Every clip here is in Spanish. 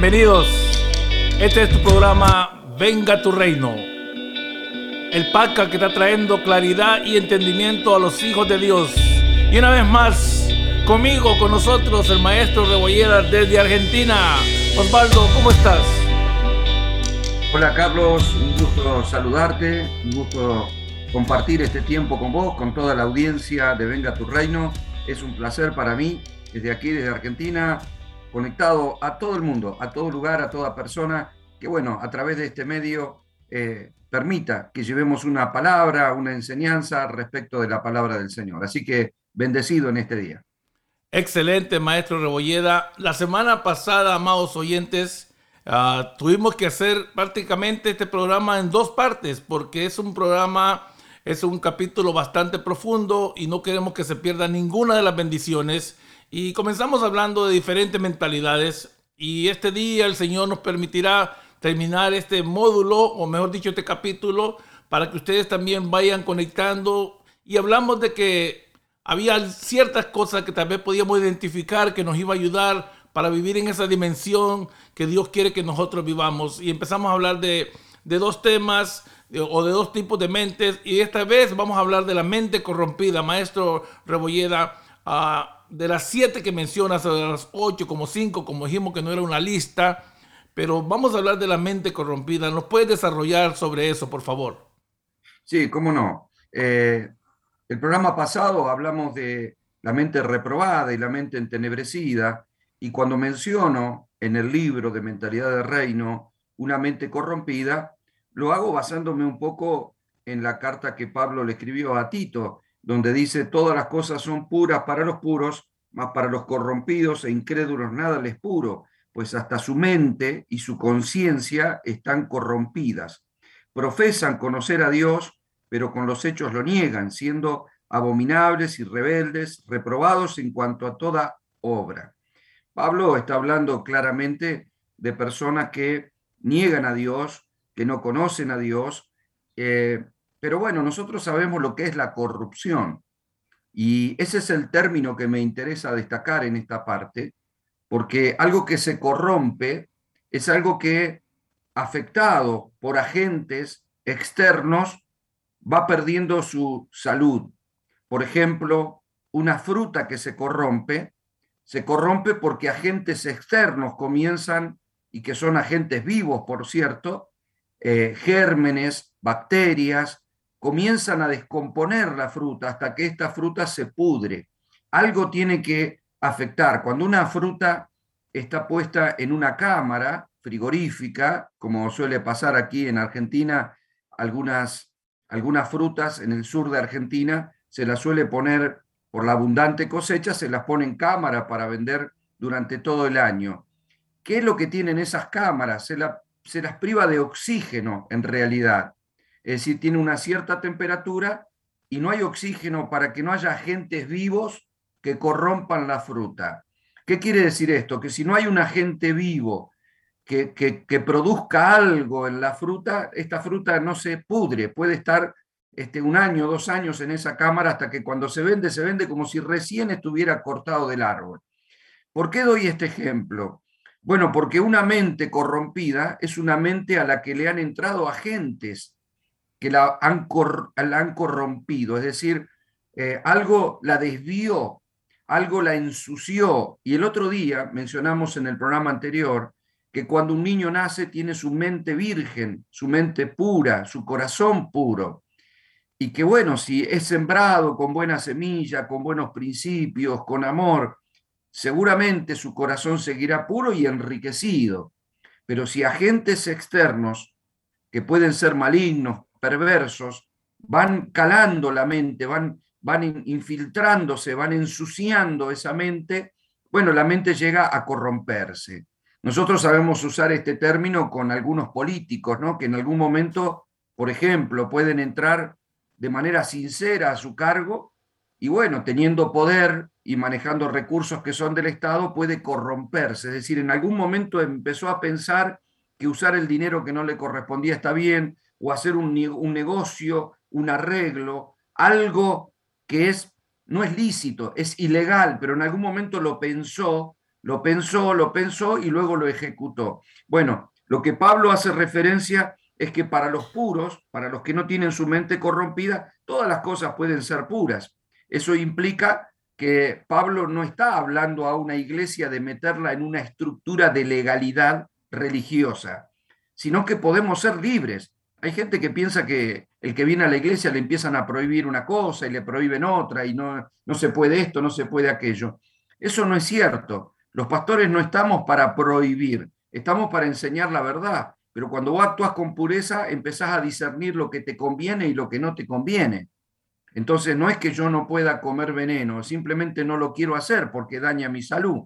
Bienvenidos. Este es tu programa Venga tu Reino. El PACA que está trayendo claridad y entendimiento a los hijos de Dios. Y una vez más, conmigo, con nosotros, el maestro Rebollera desde Argentina. Osvaldo, ¿cómo estás? Hola Carlos, un gusto saludarte, un gusto compartir este tiempo con vos, con toda la audiencia de Venga tu Reino. Es un placer para mí, desde aquí, desde Argentina, conectado a todo el mundo, a todo lugar, a toda persona, que bueno, a través de este medio eh, permita que llevemos una palabra, una enseñanza respecto de la palabra del Señor. Así que bendecido en este día. Excelente, maestro Rebolleda. La semana pasada, amados oyentes, ah, tuvimos que hacer prácticamente este programa en dos partes, porque es un programa, es un capítulo bastante profundo y no queremos que se pierda ninguna de las bendiciones. Y comenzamos hablando de diferentes mentalidades y este día el Señor nos permitirá terminar este módulo, o mejor dicho, este capítulo, para que ustedes también vayan conectando y hablamos de que había ciertas cosas que tal vez podíamos identificar que nos iba a ayudar para vivir en esa dimensión que Dios quiere que nosotros vivamos. Y empezamos a hablar de, dos temas o de dos tipos de mentes. Y esta vez vamos a hablar de la mente corrompida. Maestro Rebolleda, uh, de las siete que mencionas, de las ocho, como cinco, como dijimos que no era una lista. Pero vamos a hablar de la mente corrompida. ¿Nos puedes desarrollar sobre eso, por favor? Sí, cómo no. Eh, el programa pasado hablamos de la mente reprobada y la mente entenebrecida, y cuando menciono en el libro de Mentalidad de Reino una mente corrompida, lo hago basándome un poco en la carta que Pablo le escribió a Tito, donde dice, todas las cosas son puras para los puros, mas para los corrompidos e incrédulos nada les puro, pues hasta su mente y su conciencia están corrompidas. Profesan conocer a Dios, pero con los hechos lo niegan, siendo abominables y rebeldes, reprobados en cuanto a toda obra. Pablo está hablando claramente de personas que niegan a Dios, que no conocen a Dios, eh, pero bueno, nosotros sabemos lo que es la corrupción. Y ese es el término que me interesa destacar en esta parte, porque algo que se corrompe es algo que, afectado por agentes externos, va perdiendo su salud. Por ejemplo, una fruta que se corrompe, se corrompe porque agentes externos comienzan, y que son agentes vivos, por cierto, eh, gérmenes, bacterias, comienzan a descomponer la fruta hasta que esta fruta se pudre. Algo tiene que afectar. Cuando una fruta está puesta en una cámara frigorífica, como suele pasar aquí en Argentina, algunas algunas frutas en el sur de Argentina se las suele poner, por la abundante cosecha, se las pone en cámara para vender durante todo el año. ¿Qué es lo que tienen esas cámaras? Se, se las priva de oxígeno en realidad. Es decir, tiene una cierta temperatura y no hay oxígeno para que no haya agentes vivos que corrompan la fruta. ¿Qué quiere decir esto? Que si no hay un agente vivo que, produzca algo en la fruta, esta fruta no se pudre, puede estar este, un año, dos años en esa cámara hasta que cuando se vende, se vende como si recién estuviera cortado del árbol. ¿Por qué doy este ejemplo? Bueno, porque una mente corrompida es una mente a la que le han entrado agentes que la han, la han corrompido, es decir, eh, algo la desvió, algo la ensució. Y el otro día, mencionamos en el programa anterior, que cuando un niño nace tiene su mente virgen, su mente pura, su corazón puro. Y que bueno, si es sembrado con buena semilla, con buenos principios, con amor, seguramente su corazón seguirá puro y enriquecido. Pero si agentes externos, que pueden ser malignos, perversos, van calando la mente, van, van infiltrándose, van ensuciando esa mente, bueno, la mente llega a corromperse. Nosotros sabemos usar este término con algunos políticos, ¿no? que en algún momento, por ejemplo, pueden entrar de manera sincera a su cargo y bueno, teniendo poder y manejando recursos que son del Estado, puede corromperse. Es decir, en algún momento empezó a pensar que usar el dinero que no le correspondía está bien, o hacer un, un negocio, un arreglo, algo que es, no es lícito, es ilegal, pero en algún momento lo pensó lo pensó, lo pensó y luego lo ejecutó. Bueno, lo que Pablo hace referencia es que para los puros, para los que no tienen su mente corrompida, todas las cosas pueden ser puras. Eso implica que Pablo no está hablando a una iglesia de meterla en una estructura de legalidad religiosa, sino que podemos ser libres. Hay gente que piensa que el que viene a la iglesia le empiezan a prohibir una cosa y le prohíben otra y no, no se puede esto, no se puede aquello. Eso no es cierto. Los pastores no estamos para prohibir, estamos para enseñar la verdad. Pero cuando vos actúas con pureza, empezás a discernir lo que te conviene y lo que no te conviene. Entonces no es que yo no pueda comer veneno, simplemente no lo quiero hacer porque daña mi salud.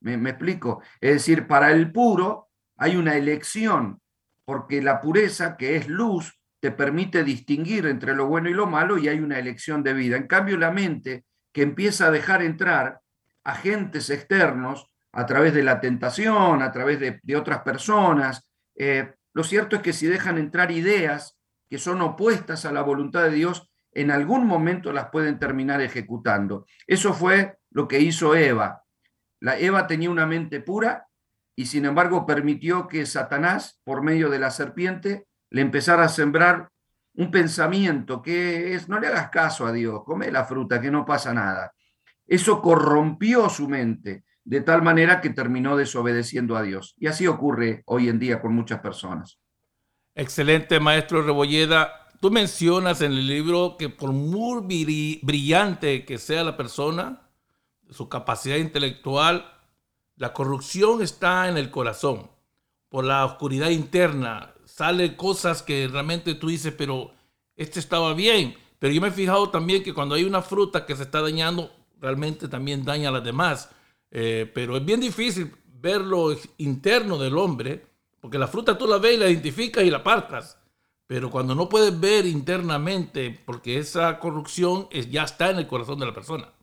¿Me, explico? Es decir, para el puro hay una elección, porque la pureza, que es luz, te permite distinguir entre lo bueno y lo malo y hay una elección de vida. En cambio, la mente que empieza a dejar entrar agentes externos a través de la tentación, a través de, otras personas, eh, lo cierto es que si dejan entrar ideas que son opuestas a la voluntad de Dios, en algún momento las pueden terminar ejecutando. Eso fue lo que hizo Eva. La Eva tenía una mente pura y sin embargo permitió que Satanás, por medio de la serpiente, le empezara a sembrar un pensamiento que es, no le hagas caso a Dios, come la fruta, que no pasa nada. Eso corrompió su mente de tal manera que terminó desobedeciendo a Dios. Y así ocurre hoy en día con muchas personas. Excelente, maestro Rebolleda. Tú mencionas en el libro que por muy brillante que sea la persona, su capacidad intelectual, la corrupción está en el corazón. Por la oscuridad interna salen cosas que realmente tú dices, pero este estaba bien. Pero yo me he fijado también que cuando hay una fruta que se está dañando, realmente también daña a las demás. Eh, pero es bien difícil ver lo interno del hombre, porque la fruta tú la ves y la identificas y la apartas. Pero cuando no puedes ver internamente, porque esa corrupción ya está en el corazón de la persona.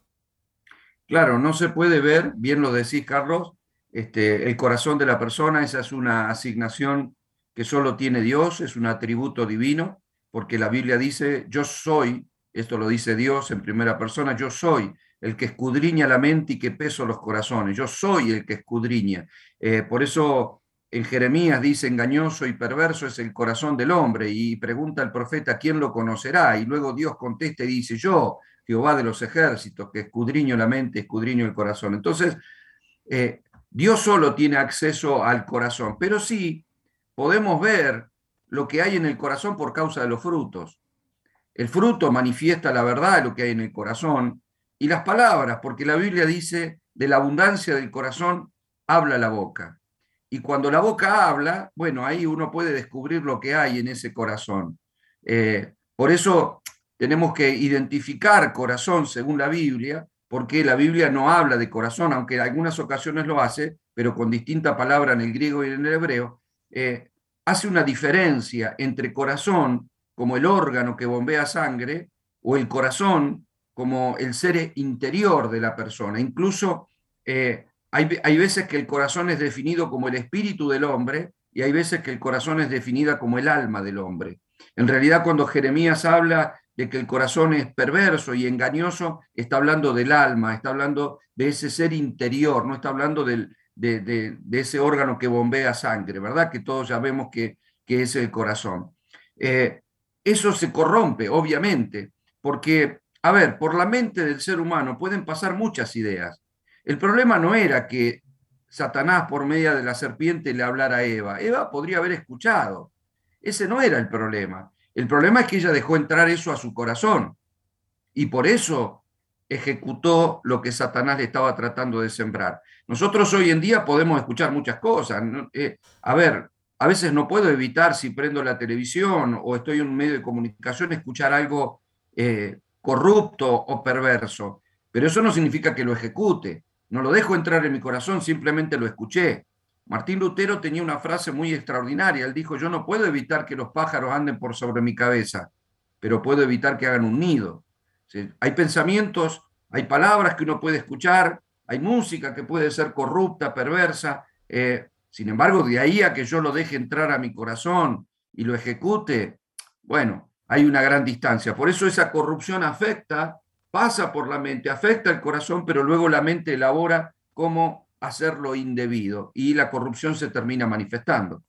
Claro, no se puede ver, bien lo decís, Carlos, este, el corazón de la persona, esa es una asignación que solo tiene Dios, es un atributo divino, porque la Biblia dice, yo soy, esto lo dice Dios en primera persona, yo soy el que escudriña la mente y que peso los corazones, yo soy el que escudriña. Eh, por eso en Jeremías dice, engañoso y perverso es el corazón del hombre, y pregunta el profeta, ¿quién lo conocerá? Y luego Dios contesta y dice, yo, Jehová de los ejércitos, que escudriño la mente, escudriño el corazón. Entonces, eh, Dios solo tiene acceso al corazón, pero sí podemos ver lo que hay en el corazón por causa de los frutos. El fruto manifiesta la verdad de lo que hay en el corazón y las palabras, porque la Biblia dice, de la abundancia del corazón habla la boca. Y cuando la boca habla, bueno, ahí uno puede descubrir lo que hay en ese corazón. Eh, por eso tenemos que identificar corazón según la Biblia, porque la Biblia no habla de corazón, aunque en algunas ocasiones lo hace, pero con distinta palabra en el griego y en el hebreo, eh, hace una diferencia entre corazón como el órgano que bombea sangre o el corazón como el ser interior de la persona. Incluso eh, hay, veces que el corazón es definido como el espíritu del hombre y hay veces que el corazón es definida como el alma del hombre. En realidad, cuando Jeremías habla de que el corazón es perverso y engañoso, está hablando del alma, está hablando de ese ser interior, no está hablando de, ese órgano que bombea sangre, ¿verdad? Que todos ya vemos que, es el corazón. Eh, eso se corrompe, obviamente, porque, a ver, por la mente del ser humano pueden pasar muchas ideas. El problema no era que Satanás por medio de la serpiente le hablara a Eva. Eva podría haber escuchado. Ese no era el problema. El problema es que ella dejó entrar eso a su corazón y por eso ejecutó lo que Satanás le estaba tratando de sembrar. Nosotros hoy en día podemos escuchar muchas cosas. Eh, a ver, a veces no puedo evitar si prendo la televisión o estoy en un medio de comunicación escuchar algo eh, corrupto o perverso, pero eso no significa que lo ejecute. No lo dejo entrar en mi corazón, simplemente lo escuché. Martín Lutero tenía una frase muy extraordinaria. Él dijo, yo no puedo evitar que los pájaros anden por sobre mi cabeza, pero puedo evitar que hagan un nido. Hay pensamientos, hay palabras que uno puede escuchar, hay música que puede ser corrupta, perversa. Eh, sin embargo, de ahí a que yo lo deje entrar a mi corazón y lo ejecute, bueno, hay una gran distancia. Por eso esa corrupción afecta pasa por la mente, afecta el corazón, pero luego la mente elabora cómo hacer lo indebido y la corrupción se termina manifestando.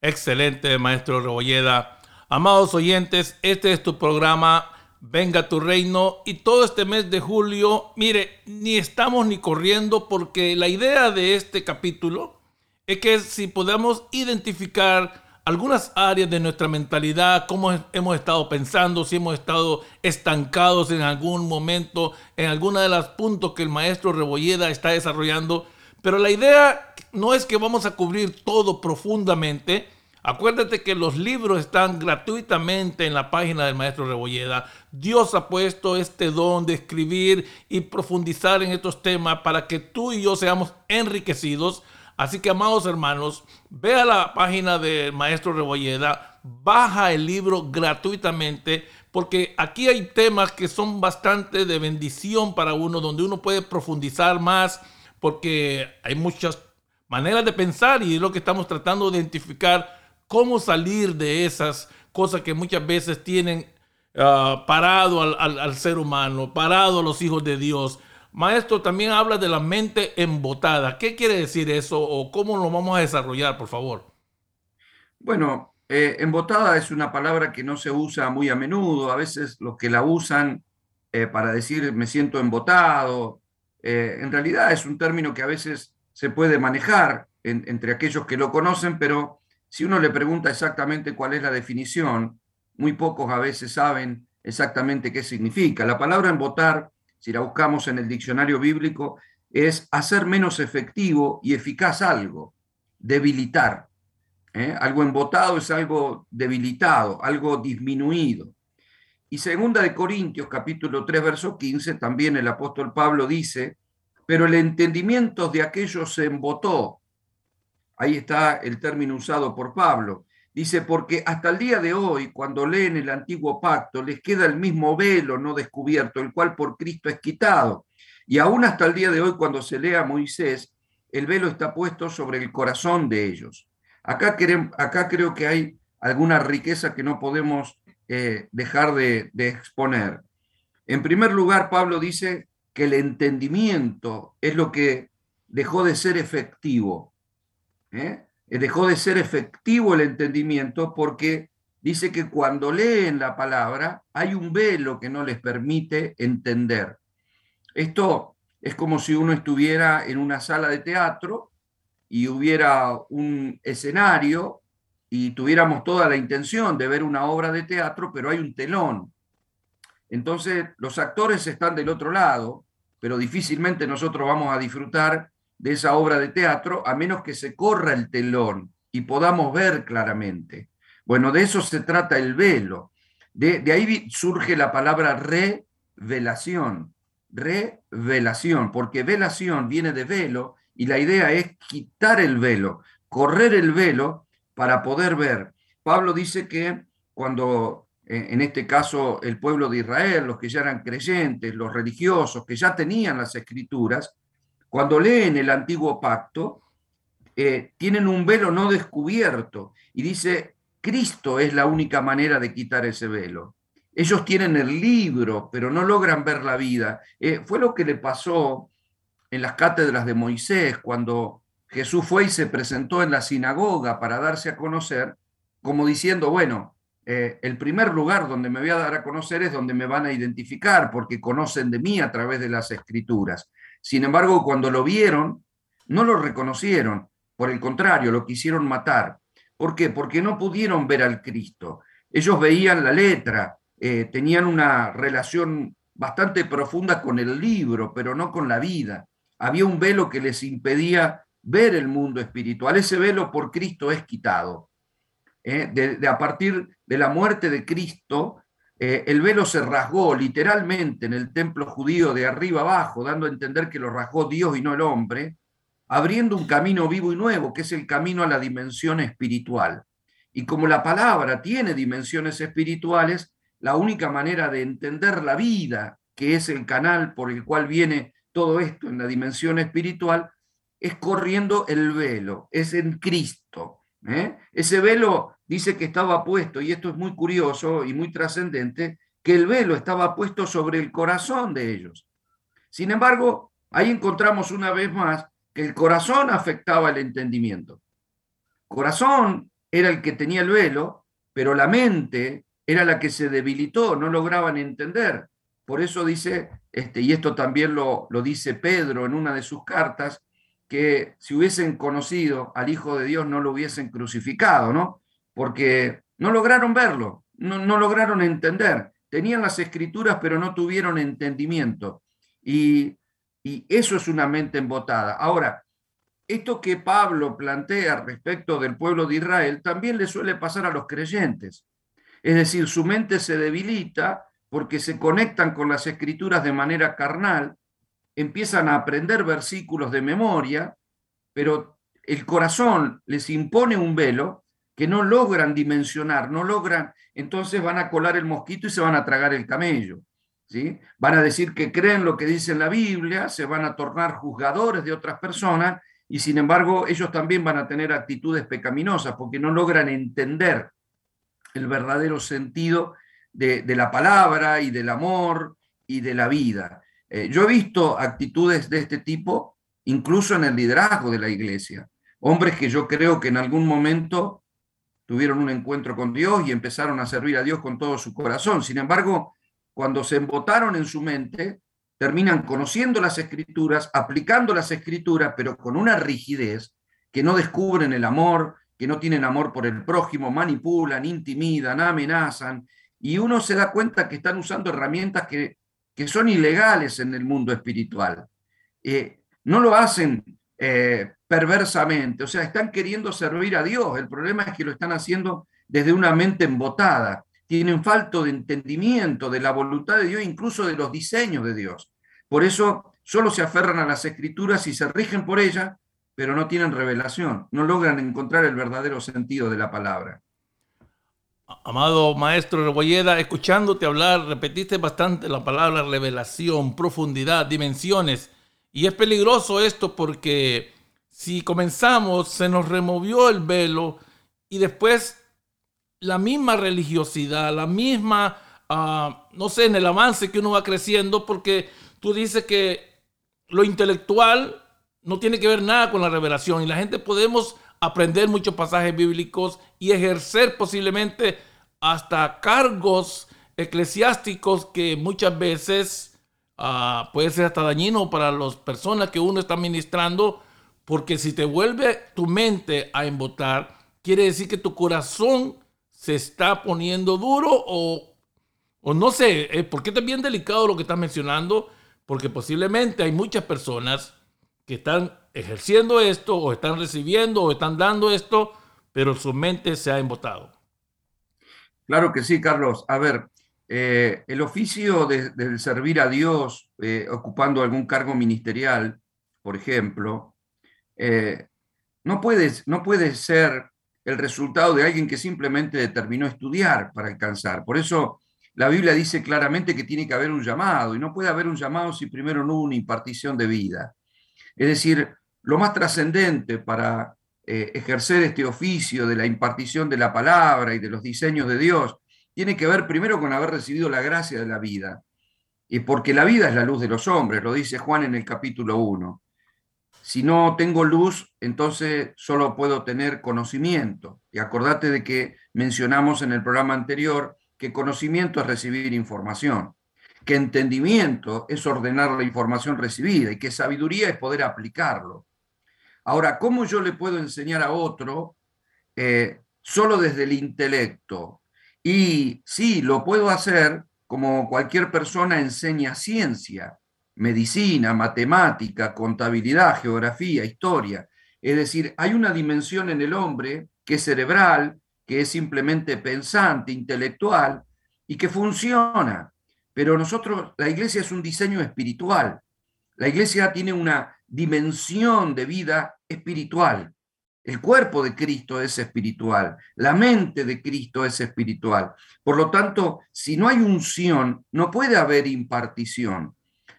Excelente, maestro Rebolleda. Amados oyentes, este es tu programa Venga tu reino y todo este mes de julio, mire, ni estamos ni corriendo porque la idea de este capítulo es que si podemos identificar algunas áreas de nuestra mentalidad, cómo hemos estado pensando, si hemos estado estancados en algún momento, en alguna de los puntos que el maestro Rebolleda está desarrollando. Pero la idea no es que vamos a cubrir todo profundamente. Acuérdate que los libros están gratuitamente en la página del maestro Rebolleda. Dios ha puesto este don de escribir y profundizar en estos temas para que tú y yo seamos enriquecidos Así que, amados hermanos, ve a la página del maestro Rebolleda, baja el libro gratuitamente, porque aquí hay temas que son bastante de bendición para uno, donde uno puede profundizar más, porque hay muchas maneras de pensar y es lo que estamos tratando de identificar, cómo salir de esas cosas que muchas veces tienen ah, parado al, al ser humano, parado a los hijos de Dios. Maestro, también habla de la mente embotada. ¿Qué quiere decir eso o cómo lo vamos a desarrollar, por favor? Bueno, eh, embotada es una palabra que no se usa muy a menudo. A veces los que la usan eh, para decir me siento embotado, eh, en realidad es un término que a veces se puede manejar entre aquellos que lo conocen, pero si uno le pregunta exactamente cuál es la definición, muy pocos a veces saben exactamente qué significa. La palabra embotar si la buscamos en el diccionario bíblico, es hacer menos efectivo y eficaz algo, debilitar. ¿eh? Algo embotado es algo debilitado, algo disminuido. Y segunda de Corintios, capítulo 3, verso 15, también el apóstol Pablo dice, pero el entendimiento de aquellos se embotó. Ahí está el término usado por Pablo. Dice, porque hasta el día de hoy, cuando leen el antiguo pacto, les queda el mismo velo no descubierto, el cual por Cristo es quitado. Y aún hasta el día de hoy, cuando se lea Moisés, el velo está puesto sobre el corazón de ellos. Acá, acá creo que hay alguna riqueza que no podemos eh, dejar de, de exponer. En primer lugar, Pablo dice que el entendimiento es lo que dejó de ser efectivo. ¿eh? Eh, dejó de ser efectivo el entendimiento porque dice que cuando leen la palabra hay un velo que no les permite entender. Esto es como si uno estuviera en una sala de teatro y hubiera un escenario y tuviéramos toda la intención de ver una obra de teatro, pero hay un telón. Entonces los actores están del otro lado, pero difícilmente nosotros vamos a disfrutar de esa obra de teatro a menos que se corra el telón y podamos ver claramente. Bueno, de eso se trata el velo. De, ahí surge la palabra revelación. Revelación, porque velación viene de velo y la idea es quitar el velo, correr el velo para poder ver. Pablo dice que cuando, en este caso, el pueblo de Israel, los que ya eran creyentes, los religiosos, que ya tenían las escrituras, cuando leen el antiguo pacto, eh, tienen un velo no descubierto y dice, Cristo es la única manera de quitar ese velo. Ellos tienen el libro, pero no logran ver la vida. Eh, fue lo que le pasó en las cátedras de Moisés, cuando Jesús fue y se presentó en la sinagoga para darse a conocer, como diciendo, bueno, eh, el primer lugar donde me voy a dar a conocer es donde me van a identificar, porque conocen de mí a través de las escrituras. Sin embargo, cuando lo vieron, no lo reconocieron, por el contrario, lo quisieron matar. ¿Por qué? Porque no pudieron ver al Cristo. Ellos veían la letra, eh, tenían una relación bastante profunda con el libro, pero no con la vida. Había un velo que les impedía ver el mundo espiritual. Ese velo por Cristo es quitado. Eh, de, a partir de la muerte de Cristo, eh, el velo se rasgó literalmente en el templo judío de arriba abajo, dando a entender que lo rasgó Dios y no el hombre, abriendo un camino vivo y nuevo, que es el camino a la dimensión espiritual. Y como la palabra tiene dimensiones espirituales, la única manera de entender la vida, que es el canal por el cual viene todo esto en la dimensión espiritual, es corriendo el velo, es en Cristo. ¿eh? Ese velo dice que estaba puesto, y esto es muy curioso y muy trascendente, que el velo estaba puesto sobre el corazón de ellos. Sin embargo, ahí encontramos una vez más que el corazón afectaba el entendimiento. Corazón era el que tenía el velo, pero la mente era la que se debilitó, no lograban entender. Por eso dice, este, y esto también lo, lo dice Pedro en una de sus cartas, que si hubiesen conocido al Hijo de Dios no lo hubiesen crucificado, ¿no? Porque no lograron verlo, no, lograron entender. Tenían las escrituras, pero no tuvieron entendimiento. Y, y eso es una mente embotada. Ahora, esto que Pablo plantea respecto del pueblo de Israel también le suele pasar a los creyentes. Es decir, su mente se debilita porque se conectan con las escrituras de manera carnal empiezan a aprender versículos de memoria, pero el corazón les impone un velo que no logran dimensionar, no logran, entonces van a colar el mosquito y se van a tragar el camello. ¿sí? Van a decir que creen lo que dice la Biblia, se van a tornar juzgadores de otras personas y sin embargo ellos también van a tener actitudes pecaminosas porque no logran entender el verdadero sentido de, la palabra y del amor y de la vida. Eh, yo he visto actitudes de este tipo incluso en el liderazgo de la iglesia. Hombres que yo creo que en algún momento tuvieron un encuentro con Dios y empezaron a servir a Dios con todo su corazón. Sin embargo, cuando se embotaron en su mente, terminan conociendo las escrituras, aplicando las escrituras, pero con una rigidez que no descubren el amor, que no tienen amor por el prójimo, manipulan, intimidan, amenazan, y uno se da cuenta que están usando herramientas que que son ilegales en el mundo espiritual. Eh, no lo hacen eh, perversamente, o sea, están queriendo servir a Dios. El problema es que lo están haciendo desde una mente embotada. Tienen falta de entendimiento de la voluntad de Dios, incluso de los diseños de Dios. Por eso solo se aferran a las escrituras y se rigen por ellas, pero no tienen revelación, no logran encontrar el verdadero sentido de la palabra. Amado maestro Rebolleda, escuchándote hablar, repetiste bastante la palabra revelación, profundidad, dimensiones. Y es peligroso esto porque si comenzamos, se nos removió el velo y después la misma religiosidad, la misma, ah, no sé, en el avance que uno va creciendo, porque tú dices que lo intelectual no tiene que ver nada con la revelación y la gente podemos aprender muchos pasajes bíblicos y ejercer posiblemente hasta cargos eclesiásticos que muchas veces uh, puede ser hasta dañino para las personas que uno está ministrando, porque si te vuelve tu mente a embotar, quiere decir que tu corazón se está poniendo duro o, o no sé, eh, ¿por qué es bien delicado lo que estás mencionando? Porque posiblemente hay muchas personas que están ejerciendo esto o están recibiendo o están dando esto, pero su mente se ha embotado. Claro que sí, Carlos. A ver, eh, el oficio de, servir a Dios eh, ocupando algún cargo ministerial, por ejemplo, eh, no, puede, no ser el resultado de alguien que simplemente determinó estudiar para alcanzar. Por eso la Biblia dice claramente que tiene que haber un llamado y no puede haber un llamado si primero no hubo una impartición de vida. Es decir, lo más trascendente para eh, ejercer este oficio de la impartición de la palabra y de los diseños de Dios tiene que ver primero con haber recibido la gracia de la vida. Y porque la vida es la luz de los hombres, lo dice Juan en el capítulo 1. Si no tengo luz, entonces solo puedo tener conocimiento. Y acordate de que mencionamos en el programa anterior que conocimiento es recibir información, que entendimiento es ordenar la información recibida y que sabiduría es poder aplicarlo. Ahora, ¿cómo yo le puedo enseñar a otro eh, solo desde el intelecto? Y sí, lo puedo hacer como cualquier persona enseña ciencia, medicina, matemática, contabilidad, geografía, historia. Es decir, hay una dimensión en el hombre que es cerebral, que es simplemente pensante, intelectual y que funciona. Pero nosotros, la iglesia es un diseño espiritual. La iglesia tiene una dimensión de vida espiritual. El cuerpo de Cristo es espiritual, la mente de Cristo es espiritual. Por lo tanto, si no hay unción, no puede haber impartición.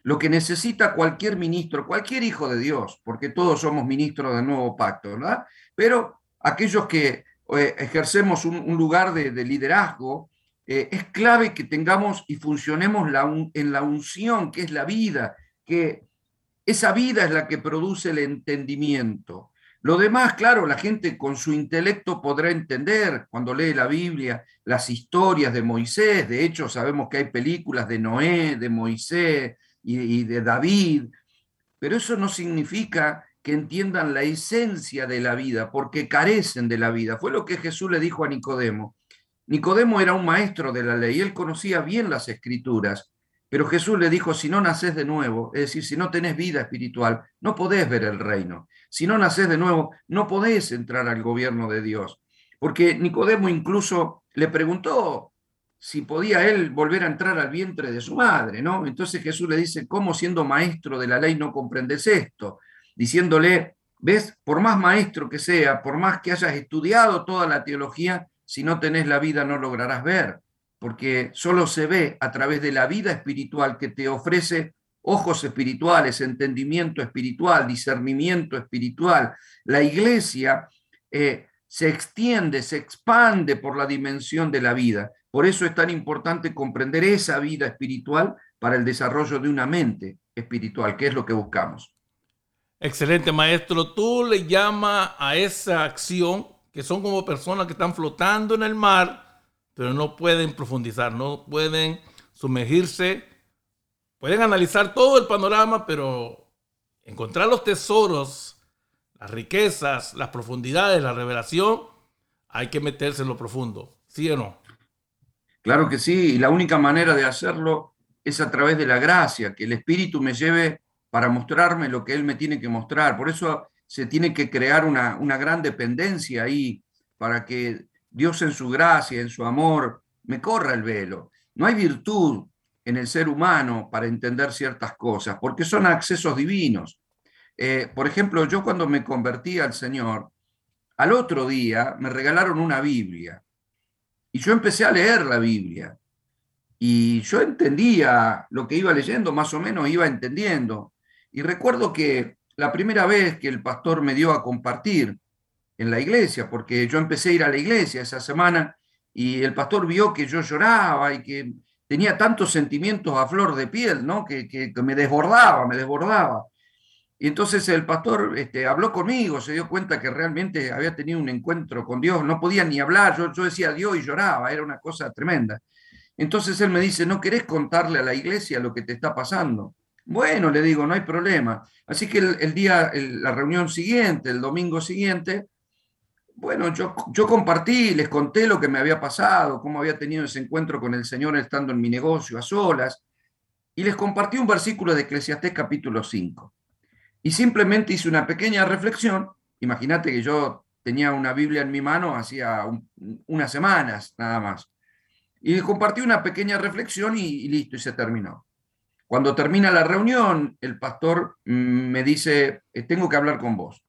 Lo que necesita cualquier ministro, cualquier hijo de Dios, porque todos somos ministros del nuevo pacto, ¿verdad? Pero aquellos que eh, ejercemos un, lugar de, liderazgo, eh, es clave que tengamos y funcionemos en la unción, que es la vida, que esa vida es la que produce el entendimiento. Lo demás, claro, la gente con su intelecto podrá entender cuando lee la Biblia, las historias de Moisés. De hecho, sabemos que hay películas de Noé, de Moisés y, de David. Pero eso no significa que entiendan la esencia de la vida, porque carecen de la vida. Fue lo que Jesús le dijo a Nicodemo. Nicodemo era un maestro de la ley, él conocía bien las escrituras, pero Jesús le dijo, si no naces de nuevo, es decir, si no tenés vida espiritual, no podés ver el reino. Si no naces de nuevo, no podés entrar al gobierno de Dios. Porque Nicodemo incluso le preguntó si podía él volver a entrar al vientre de su madre, ¿no? Entonces Jesús le dice, ¿cómo siendo maestro de la ley no comprendes esto? Diciéndole, ves, por más maestro que sea, por más que hayas estudiado toda la teología, si no tenés la vida no lograrás ver porque solo se ve a través de la vida espiritual que te ofrece ojos espirituales, entendimiento espiritual, discernimiento espiritual. La iglesia eh, se extiende, se expande por la dimensión de la vida. Por eso es tan importante comprender esa vida espiritual para el desarrollo de una mente espiritual, que es lo que buscamos. Excelente, maestro. Tú le llamas a esa acción, que son como personas que están flotando en el mar, pero no pueden profundizar, no pueden sumergirse, pueden analizar todo el panorama, pero encontrar los tesoros, las riquezas, las profundidades, la revelación, hay que meterse en lo profundo, ¿sí o no? Claro que sí, y la única manera de hacerlo es a través de la gracia, que el Espíritu me lleve para mostrarme lo que Él me tiene que mostrar. Por eso se tiene que crear una, una gran dependencia ahí, para que Dios en su gracia, en su amor, me corra el velo. No hay virtud en el ser humano para entender ciertas cosas, porque son accesos divinos. Eh, por ejemplo, yo cuando me convertí al Señor, al otro día me regalaron una Biblia y yo empecé a leer la Biblia y yo entendía lo que iba leyendo, más o menos iba entendiendo. Y recuerdo que la primera vez que el pastor me dio a compartir en la iglesia, porque yo empecé a ir a la iglesia esa semana y el pastor vio que yo lloraba y que tenía tantos sentimientos a flor de piel, ¿no? Que, me desbordaba, me desbordaba. Y entonces el pastor este, habló conmigo, se dio cuenta que realmente había tenido un encuentro con Dios, no podía ni hablar, yo, yo decía Dios y lloraba, era una cosa tremenda. Entonces él me dice, ¿no querés contarle a la iglesia lo que te está pasando? Bueno, le digo, no hay problema. Así que el, día, la reunión siguiente, el domingo siguiente, bueno, yo, yo compartí, les conté lo que me había pasado, cómo había tenido ese encuentro con el Señor estando en mi negocio a solas, y les compartí un versículo de Eclesiastés capítulo 5. Y simplemente hice una pequeña reflexión. Imagínate que yo tenía una Biblia en mi mano hacía unas semanas nada más. Y compartí una pequeña reflexión y, y listo, y se terminó. Cuando termina la reunión, el pastor me dice, eh, tengo que hablar con vos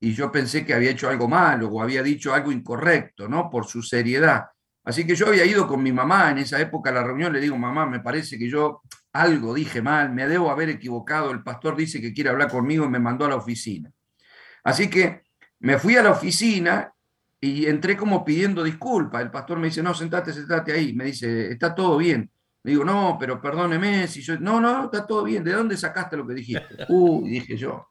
y yo pensé que había hecho algo malo o había dicho algo incorrecto, ¿no? Por su seriedad. Así que yo había ido con mi mamá en esa época a la reunión, le digo, mamá, me parece que yo algo dije mal, me debo haber equivocado, el pastor dice que quiere hablar conmigo y me mandó a la oficina. Así que me fui a la oficina y entré como pidiendo disculpas. El pastor me dice, no, sentate, sentate ahí. Me dice, está todo bien. Le digo, no, pero perdóneme si yo... No, no, está todo bien. ¿De dónde sacaste lo que dijiste? Uy, dije yo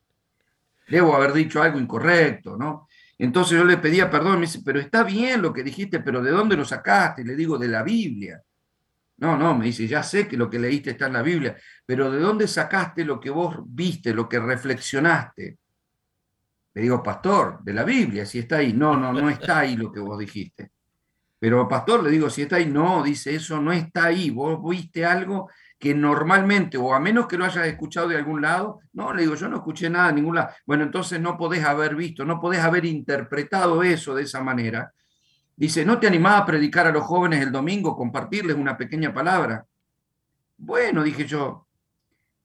debo haber dicho algo incorrecto, ¿no? Entonces yo le pedía perdón, me dice, pero está bien lo que dijiste, pero ¿de dónde lo sacaste? Le digo, de la Biblia. No, no, me dice, ya sé que lo que leíste está en la Biblia, pero ¿de dónde sacaste lo que vos viste, lo que reflexionaste? Le digo, pastor, de la Biblia, si está ahí. No, no, no está ahí lo que vos dijiste. Pero pastor, le digo, si está ahí, no, dice, eso no está ahí. Vos viste algo que normalmente, o a menos que lo hayas escuchado de algún lado, no, le digo, yo no escuché nada de ningún lado. Bueno, entonces no podés haber visto, no podés haber interpretado eso de esa manera. Dice, ¿no te animás a predicar a los jóvenes el domingo, compartirles una pequeña palabra? Bueno, dije yo.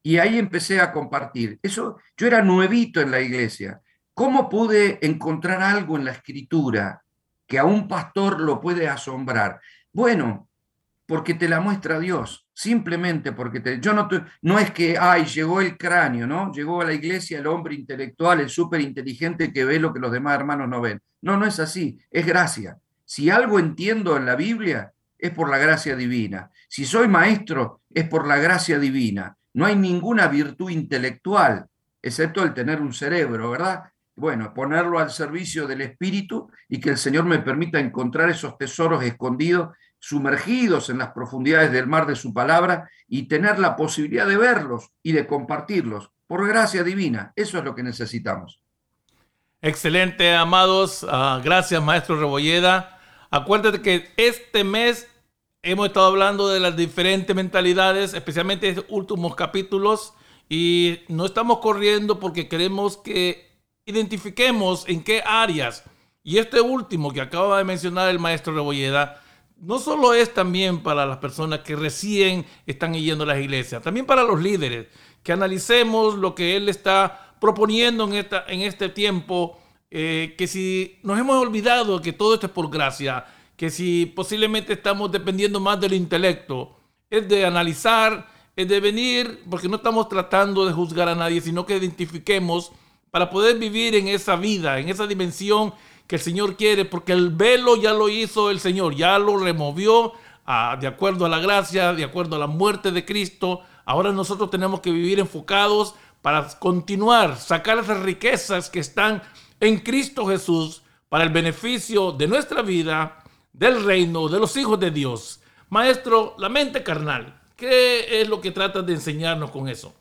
Y ahí empecé a compartir. Eso, yo era nuevito en la iglesia. ¿Cómo pude encontrar algo en la escritura que a un pastor lo puede asombrar? Bueno, porque te la muestra Dios simplemente porque te, yo no, no es que, ay, llegó el cráneo, ¿no? Llegó a la iglesia el hombre intelectual, el súper inteligente que ve lo que los demás hermanos no ven. No, no es así, es gracia. Si algo entiendo en la Biblia, es por la gracia divina. Si soy maestro, es por la gracia divina. no hay ninguna virtud intelectual, excepto el tener un cerebro, ¿verdad? Bueno, ponerlo al servicio del espíritu y que el Señor me permita encontrar esos tesoros escondidos, sumergidos en las profundidades del mar de su palabra y tener la posibilidad de verlos y de compartirlos. Por gracia divina, eso es lo que necesitamos. Excelente, amados. Ah, gracias, maestro Rebolleda. Acuérdate que este mes hemos estado hablando de las diferentes mentalidades, especialmente en estos últimos capítulos, y no estamos corriendo porque queremos que identifiquemos en qué áreas. Y este último que acaba de mencionar el maestro Rebolleda, no solo es también para las personas que recién están yendo a las iglesias, también para los líderes, que analicemos lo que él está proponiendo en, esta, en este tiempo, eh, que si nos hemos olvidado que todo esto es por gracia, que si posiblemente estamos dependiendo más del intelecto, es de analizar, es de venir, porque no estamos tratando de juzgar a nadie, sino que identifiquemos para poder vivir en esa vida, en esa dimensión que el Señor quiere, porque el velo ya lo hizo el Señor, ya lo removió ah, de acuerdo a la gracia, de acuerdo a la muerte de Cristo. Ahora nosotros tenemos que vivir enfocados para continuar, sacar esas riquezas que están en Cristo Jesús para el beneficio de nuestra vida del reino de los hijos de Dios. Maestro, la mente carnal, ¿qué es lo que trata de enseñarnos con eso?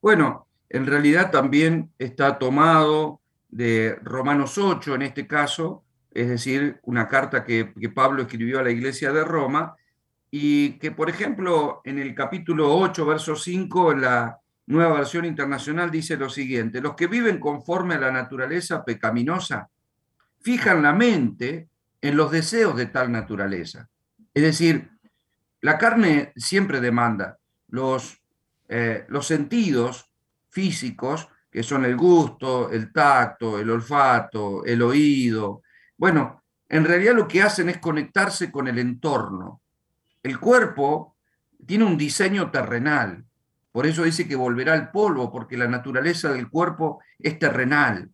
Bueno, en realidad también está tomado de Romanos 8 en este caso, es decir, una carta que, Pablo escribió a la iglesia de Roma y que, por ejemplo, en el capítulo 8, verso 5, en la nueva versión internacional dice lo siguiente, los que viven conforme a la naturaleza pecaminosa fijan la mente en los deseos de tal naturaleza. Es decir, la carne siempre demanda los, eh, los sentidos físicos, que son el gusto, el tacto, el olfato, el oído. Bueno, en realidad lo que hacen es conectarse con el entorno. El cuerpo tiene un diseño terrenal, por eso dice que volverá al polvo, porque la naturaleza del cuerpo es terrenal,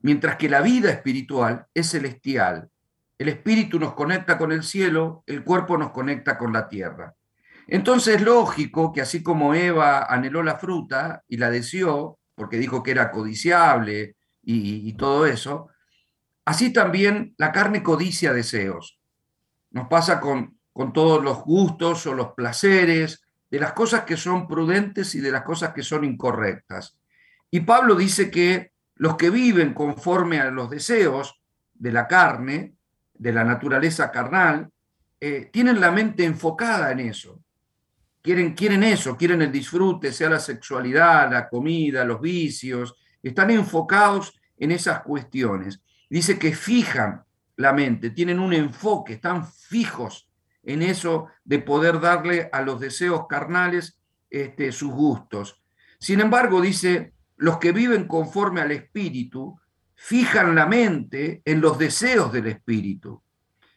mientras que la vida espiritual es celestial. El espíritu nos conecta con el cielo, el cuerpo nos conecta con la tierra. Entonces es lógico que así como Eva anheló la fruta y la deseó, porque dijo que era codiciable y, y todo eso, así también la carne codicia deseos. Nos pasa con, con todos los gustos o los placeres, de las cosas que son prudentes y de las cosas que son incorrectas. Y Pablo dice que los que viven conforme a los deseos de la carne de la naturaleza carnal, eh, tienen la mente enfocada en eso. Quieren, quieren eso, quieren el disfrute, sea la sexualidad, la comida, los vicios, están enfocados en esas cuestiones. Dice que fijan la mente, tienen un enfoque, están fijos en eso de poder darle a los deseos carnales este, sus gustos. Sin embargo, dice, los que viven conforme al espíritu fijan la mente en los deseos del espíritu.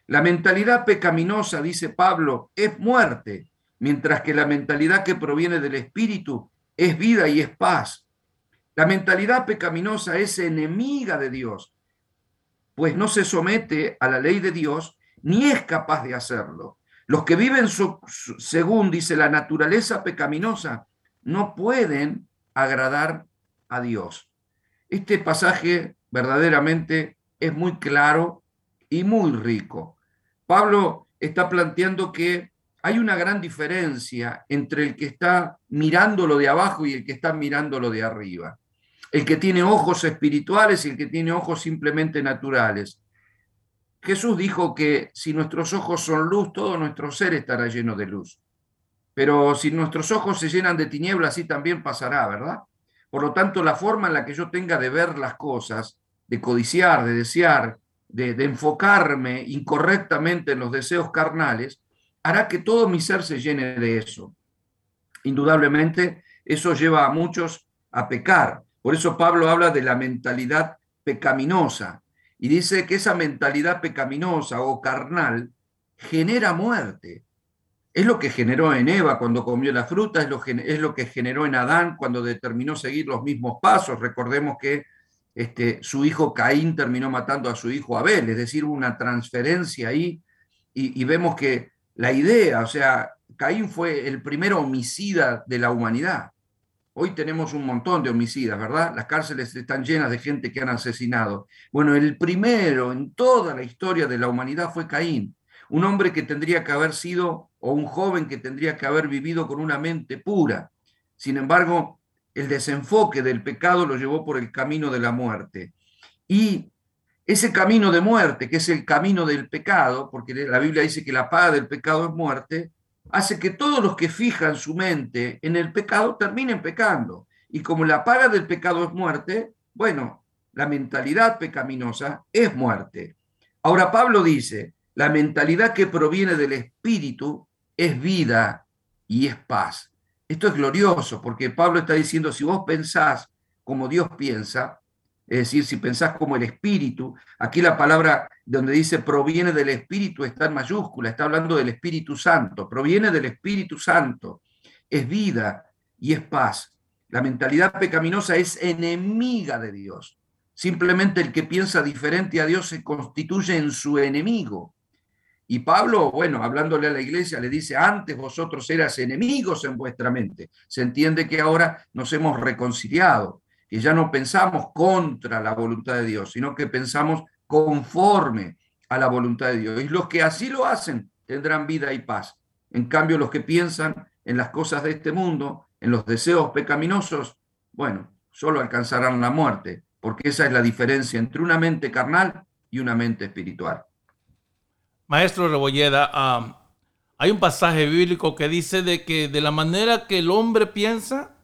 La mentalidad pecaminosa, dice Pablo, es muerte, mientras que la mentalidad que proviene del espíritu es vida y es paz. La mentalidad pecaminosa es enemiga de Dios, pues no se somete a la ley de Dios ni es capaz de hacerlo. Los que viven según, dice, la naturaleza pecaminosa, no pueden agradar a Dios. Este pasaje verdaderamente es muy claro y muy rico. Pablo está planteando que hay una gran diferencia entre el que está mirando lo de abajo y el que está mirando lo de arriba. El que tiene ojos espirituales y el que tiene ojos simplemente naturales. Jesús dijo que si nuestros ojos son luz, todo nuestro ser estará lleno de luz. Pero si nuestros ojos se llenan de tinieblas, así también pasará, ¿verdad? Por lo tanto, la forma en la que yo tenga de ver las cosas de codiciar, de desear, de, enfocarme incorrectamente en los deseos carnales, hará que todo mi ser se llene de eso. Indudablemente, eso lleva a muchos a pecar. Por eso Pablo habla de la mentalidad pecaminosa y dice que esa mentalidad pecaminosa o carnal genera muerte. Es lo que generó en Eva cuando comió la fruta, es lo, es lo que generó en Adán cuando determinó seguir los mismos pasos. Recordemos que este, su hijo Caín terminó matando a su hijo Abel, es decir, una transferencia ahí y, vemos que la idea, o sea, Caín fue el primer homicida de la humanidad. Hoy tenemos un montón de homicidas, ¿verdad? Las cárceles están llenas de gente que han asesinado. Bueno, el primero en toda la historia de la humanidad fue Caín, un hombre que tendría que haber sido, o un joven que tendría que haber vivido con una mente pura. Sin embargo, el desenfoque del pecado lo llevó por el camino de la muerte. Y ese camino de muerte, que es el camino del pecado, porque la Biblia dice que la paga del pecado es muerte, hace que todos los que fijan su mente en el pecado terminen pecando. Y como la paga del pecado es muerte, bueno, la mentalidad pecaminosa es muerte. Ahora Pablo dice, la mentalidad que proviene del espíritu es vida y es paz. Esto es glorioso porque Pablo está diciendo, si vos pensás como Dios piensa, es decir, si pensás como el espíritu, aquí la palabra donde dice proviene del espíritu está en mayúscula, está hablando del Espíritu Santo, proviene del Espíritu Santo, es vida y es paz. La mentalidad pecaminosa es enemiga de Dios. Simplemente el que piensa diferente a Dios se constituye en su enemigo. Y Pablo, bueno, hablándole a la iglesia, le dice, antes vosotros eras enemigos en vuestra mente. Se entiende que ahora nos hemos reconciliado que ya no pensamos contra la voluntad de Dios, sino que pensamos conforme a la voluntad de Dios. Y los que así lo hacen tendrán vida y paz. En cambio, los que piensan en las cosas de este mundo, en los deseos pecaminosos, bueno, solo alcanzarán la muerte, porque esa es la diferencia entre una mente carnal y una mente espiritual. Maestro Rebolleda, ah, hay un pasaje bíblico que dice de que de la manera que el hombre piensa,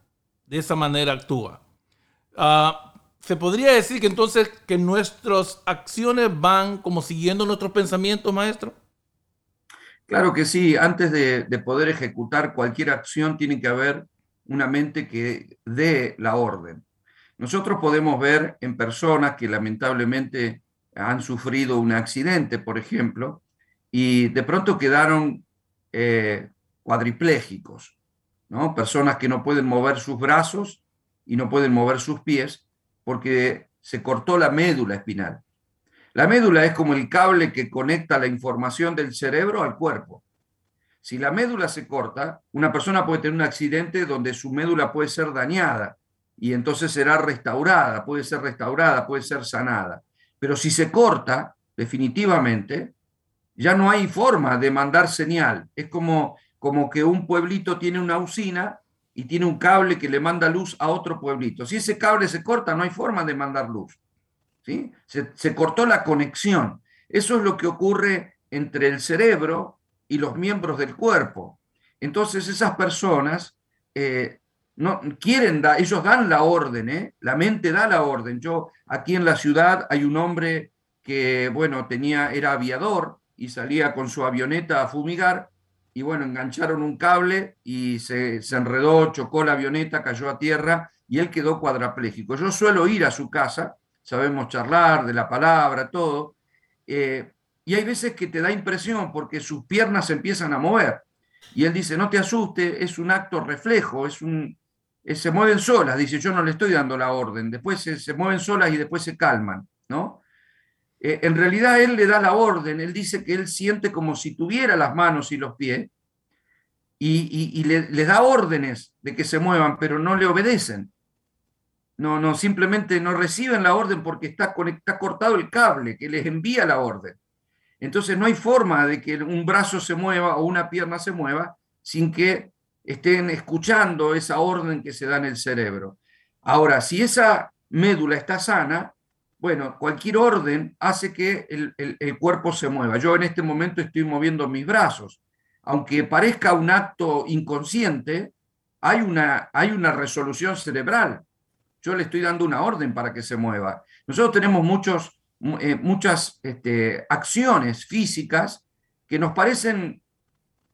de esa manera actúa. Ah, ¿Se podría decir que entonces que nuestras acciones van como siguiendo nuestros pensamientos, maestro? Claro que sí. Antes de, poder ejecutar cualquier acción tiene que haber una mente que dé la orden. Nosotros podemos ver en personas que lamentablemente han sufrido un accidente, por ejemplo, y de pronto quedaron eh, cuadriplégicos, ¿no? Personas que no pueden mover sus brazos y no pueden mover sus pies porque se cortó la médula espinal. La médula es como el cable que conecta la información del cerebro al cuerpo. Si la médula se corta, una persona puede tener un accidente donde su médula puede ser dañada y entonces será restaurada, puede ser restaurada, puede ser sanada. Pero si se corta, definitivamente, ya no hay forma de mandar señal. Es como, como que un pueblito tiene una usina y tiene un cable que le manda luz a otro pueblito. Si ese cable se corta, no hay forma de mandar luz. ¿sí? Se, cortó la conexión. Eso es lo que ocurre entre el cerebro y los miembros del cuerpo. Entonces esas personas eh, no quieren dar, ellos dan la orden, ¿eh? la mente da la orden. Yo aquí en la ciudad hay un hombre que bueno tenía era aviador y salía con su avioneta a fumigar y bueno, engancharon un cable y se, enredó, chocó la avioneta, cayó a tierra y él quedó cuadraplégico. Yo suelo ir a su casa, sabemos charlar de la palabra, todo, eh, y hay veces que te da impresión porque sus piernas se empiezan a mover. Y él dice, no te asuste, es un acto reflejo, es un, eh, se mueven solas, dice, yo no le estoy dando la orden, después se, se mueven solas y después se calman, ¿no? Eh, en realidad él le da la orden, él dice que él siente como si tuviera las manos y los pies y, le, da órdenes de que se muevan, pero no le obedecen. No, no, simplemente no reciben la orden porque está, está cortado el cable que les envía la orden. Entonces no hay forma de que un brazo se mueva o una pierna se mueva sin que estén escuchando esa orden que se da en el cerebro. Ahora, si esa médula está sana, bueno, cualquier orden hace que el, cuerpo se mueva. Yo en este momento estoy moviendo mis brazos. Aunque parezca un acto inconsciente, hay una, hay una resolución cerebral. Yo le estoy dando una orden para que se mueva. Nosotros tenemos muchos, eh, muchas este, acciones físicas que nos parecen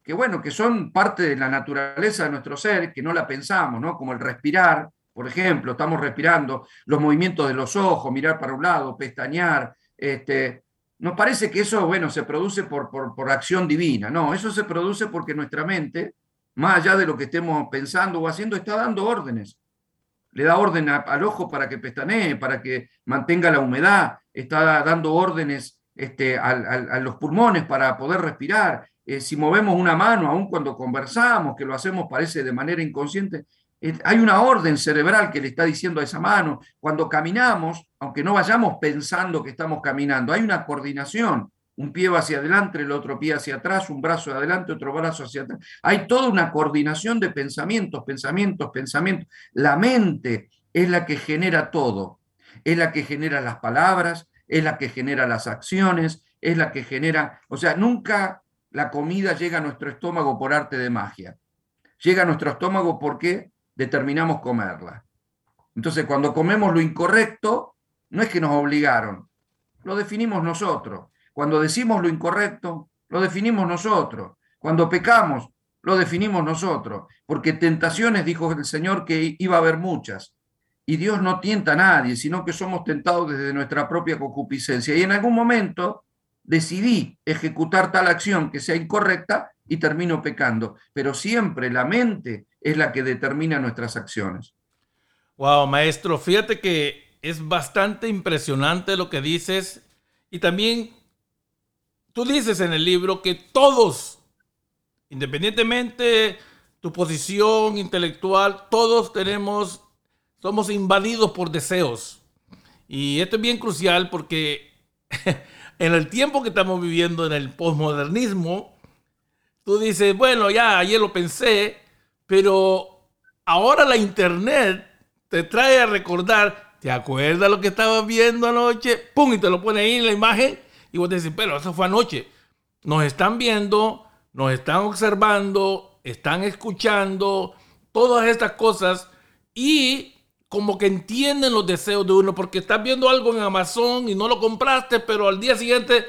que, bueno, que son parte de la naturaleza de nuestro ser, que no la pensamos, ¿no? Como el respirar, por ejemplo, estamos respirando, los movimientos de los ojos, mirar para un lado, pestañear, este, nos parece que eso, bueno, se produce por, por, acción divina. No, eso se produce porque nuestra mente, más allá de lo que estemos pensando o haciendo, está dando órdenes. Le da orden al ojo para que pestanee, para que mantenga la humedad, está dando órdenes este, a, los pulmones para poder respirar. eh, si movemos una mano, aun cuando conversamos, que lo hacemos parece de manera inconsciente, hay una orden cerebral que le está diciendo a esa mano. Cuando caminamos, aunque no vayamos pensando que estamos caminando, hay una coordinación. Un pie va hacia adelante, el otro pie hacia atrás, un brazo adelante, otro brazo hacia atrás. Hay toda una coordinación de pensamientos, pensamientos, pensamientos. La mente es la que genera todo. Es la que genera las palabras, es la que genera las acciones, es la que genera, o sea, nunca la comida llega a nuestro estómago por arte de magia. Llega a nuestro estómago porque determinamos comerla. Entonces, cuando comemos lo incorrecto, no es que nos obligaron, lo definimos nosotros. Cuando decimos lo incorrecto, lo definimos nosotros. Cuando pecamos, lo definimos nosotros. Porque tentaciones, dijo el Señor, que iba a haber muchas. Y Dios no tienta a nadie, sino que somos tentados desde nuestra propia concupiscencia. Y en algún momento decidí ejecutar tal acción que sea incorrecta y termino pecando. Pero siempre la mente es la que determina nuestras acciones. Wow, maestro, fíjate que es bastante impresionante lo que dices y también tú dices en el libro que todos, independientemente tu posición intelectual, todos tenemos, somos invadidos por deseos. Y esto es bien crucial porque en el tiempo que estamos viviendo en el posmodernismo, tú dices, bueno, ya ayer lo pensé, pero ahora la internet te trae a recordar, ¿te acuerdas lo que estabas viendo anoche? ¡Pum! Y te lo pone ahí en la imagen y vos te dices, pero eso fue anoche. Nos están viendo, nos están observando, están escuchando, todas estas cosas y como que entienden los deseos de uno, porque estás viendo algo en Amazon y no lo compraste, pero al día siguiente,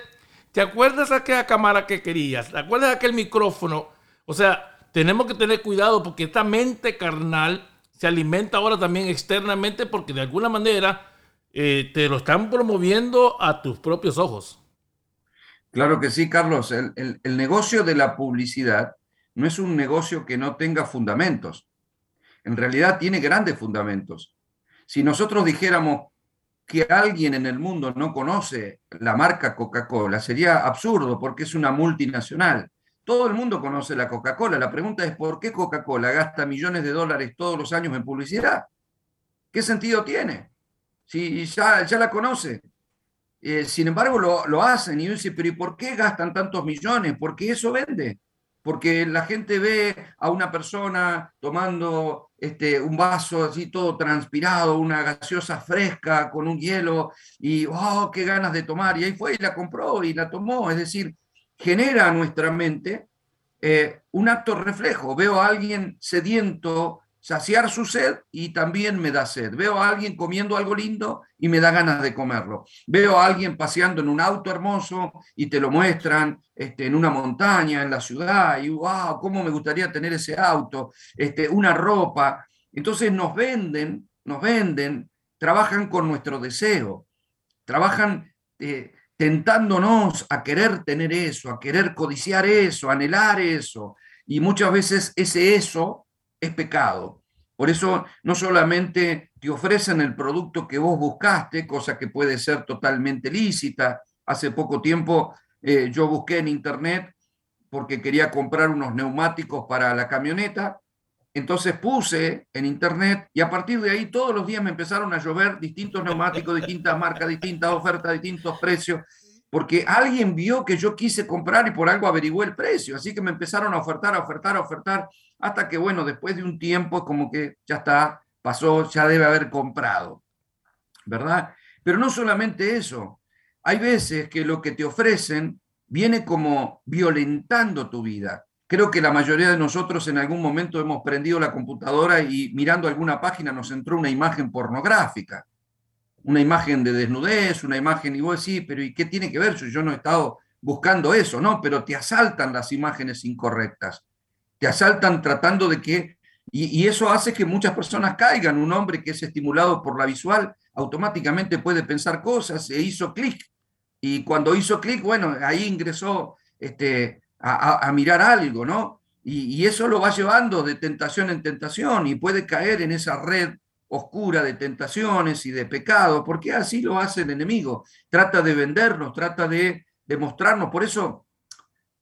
¿te acuerdas aquella cámara que querías? ¿Te acuerdas aquel micrófono? O sea, tenemos que tener cuidado porque esta mente carnal se alimenta ahora también externamente porque de alguna manera eh, te lo están promoviendo a tus propios ojos. Claro que sí, Carlos. El, el negocio de la publicidad no es un negocio que no tenga fundamentos en realidad tiene grandes fundamentos. Si nosotros dijéramos que alguien en el mundo no conoce la marca Coca-Cola, sería absurdo porque es una multinacional. Todo el mundo conoce la Coca-Cola. La pregunta es por qué Coca-Cola gasta millones de dólares todos los años en publicidad. ¿Qué sentido tiene? Si ya, la conoce. Eh, sin embargo, lo, hacen y dice, pero ¿y por qué gastan tantos millones? Porque eso vende porque la gente ve a una persona tomando este, un vaso así todo transpirado, una gaseosa fresca con un hielo y, oh, qué ganas de tomar. Y ahí fue y la compró y la tomó. Es decir, genera nuestra mente eh, un acto reflejo. Veo a alguien sediento saciar su sed y también me da sed. Veo a alguien comiendo algo lindo y me da ganas de comerlo. Veo a alguien paseando en un auto hermoso y te lo muestran este, en una montaña, en la ciudad, y wow, cómo me gustaría tener ese auto, este, una ropa. Entonces nos venden, nos venden, trabajan con nuestro deseo, trabajan eh, tentándonos a querer tener eso, a querer codiciar eso, anhelar eso. Y muchas veces ese eso es pecado. Por eso no solamente te ofrecen el producto que vos buscaste, cosa que puede ser totalmente lícita. Hace poco tiempo eh, yo busqué en internet porque quería comprar unos neumáticos para la camioneta. Entonces puse en internet y a partir de ahí todos los días me empezaron a llover distintos neumáticos, distintas marcas, distintas ofertas, distintos precios porque alguien vio que yo quise comprar y por algo averigué el precio, así que me empezaron a ofertar, a ofertar, a ofertar, hasta que, bueno, después de un tiempo como que ya está, pasó, ya debe haber comprado, ¿verdad? Pero no solamente eso, hay veces que lo que te ofrecen viene como violentando tu vida. Creo que la mayoría de nosotros en algún momento hemos prendido la computadora y mirando alguna página nos entró una imagen pornográfica una imagen de desnudez, una imagen, y vos decís, pero ¿y qué tiene que ver? Yo no he estado buscando eso, ¿no? Pero te asaltan las imágenes incorrectas, te asaltan tratando de que, y, eso hace que muchas personas caigan. Un hombre que es estimulado por la visual automáticamente puede pensar cosas, e hizo clic, y cuando hizo clic, bueno, ahí ingresó este, a, mirar algo, ¿no? Y, eso lo va llevando de tentación en tentación y puede caer en esa red oscura de tentaciones y de pecado, porque así lo hace el enemigo. Trata de vendernos, trata de demostrarnos. Por eso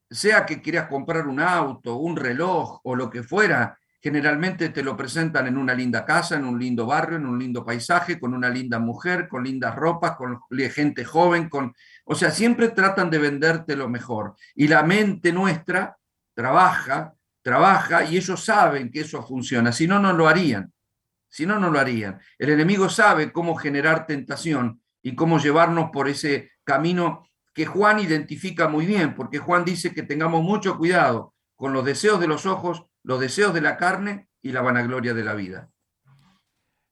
sea que quieras comprar un auto, un reloj o lo que fuera, generalmente te lo presentan en una linda casa, en un lindo barrio, en un lindo paisaje, con una linda mujer, con lindas ropas, con gente joven, con... O sea, siempre tratan de venderte lo mejor. Y la mente nuestra trabaja, trabaja y ellos saben que eso funciona, si no, no lo harían. Si no, no lo harían. El enemigo sabe cómo generar tentación y cómo llevarnos por ese camino que Juan identifica muy bien, porque Juan dice que tengamos mucho cuidado con los deseos de los ojos, los deseos de la carne y la vanagloria de la vida.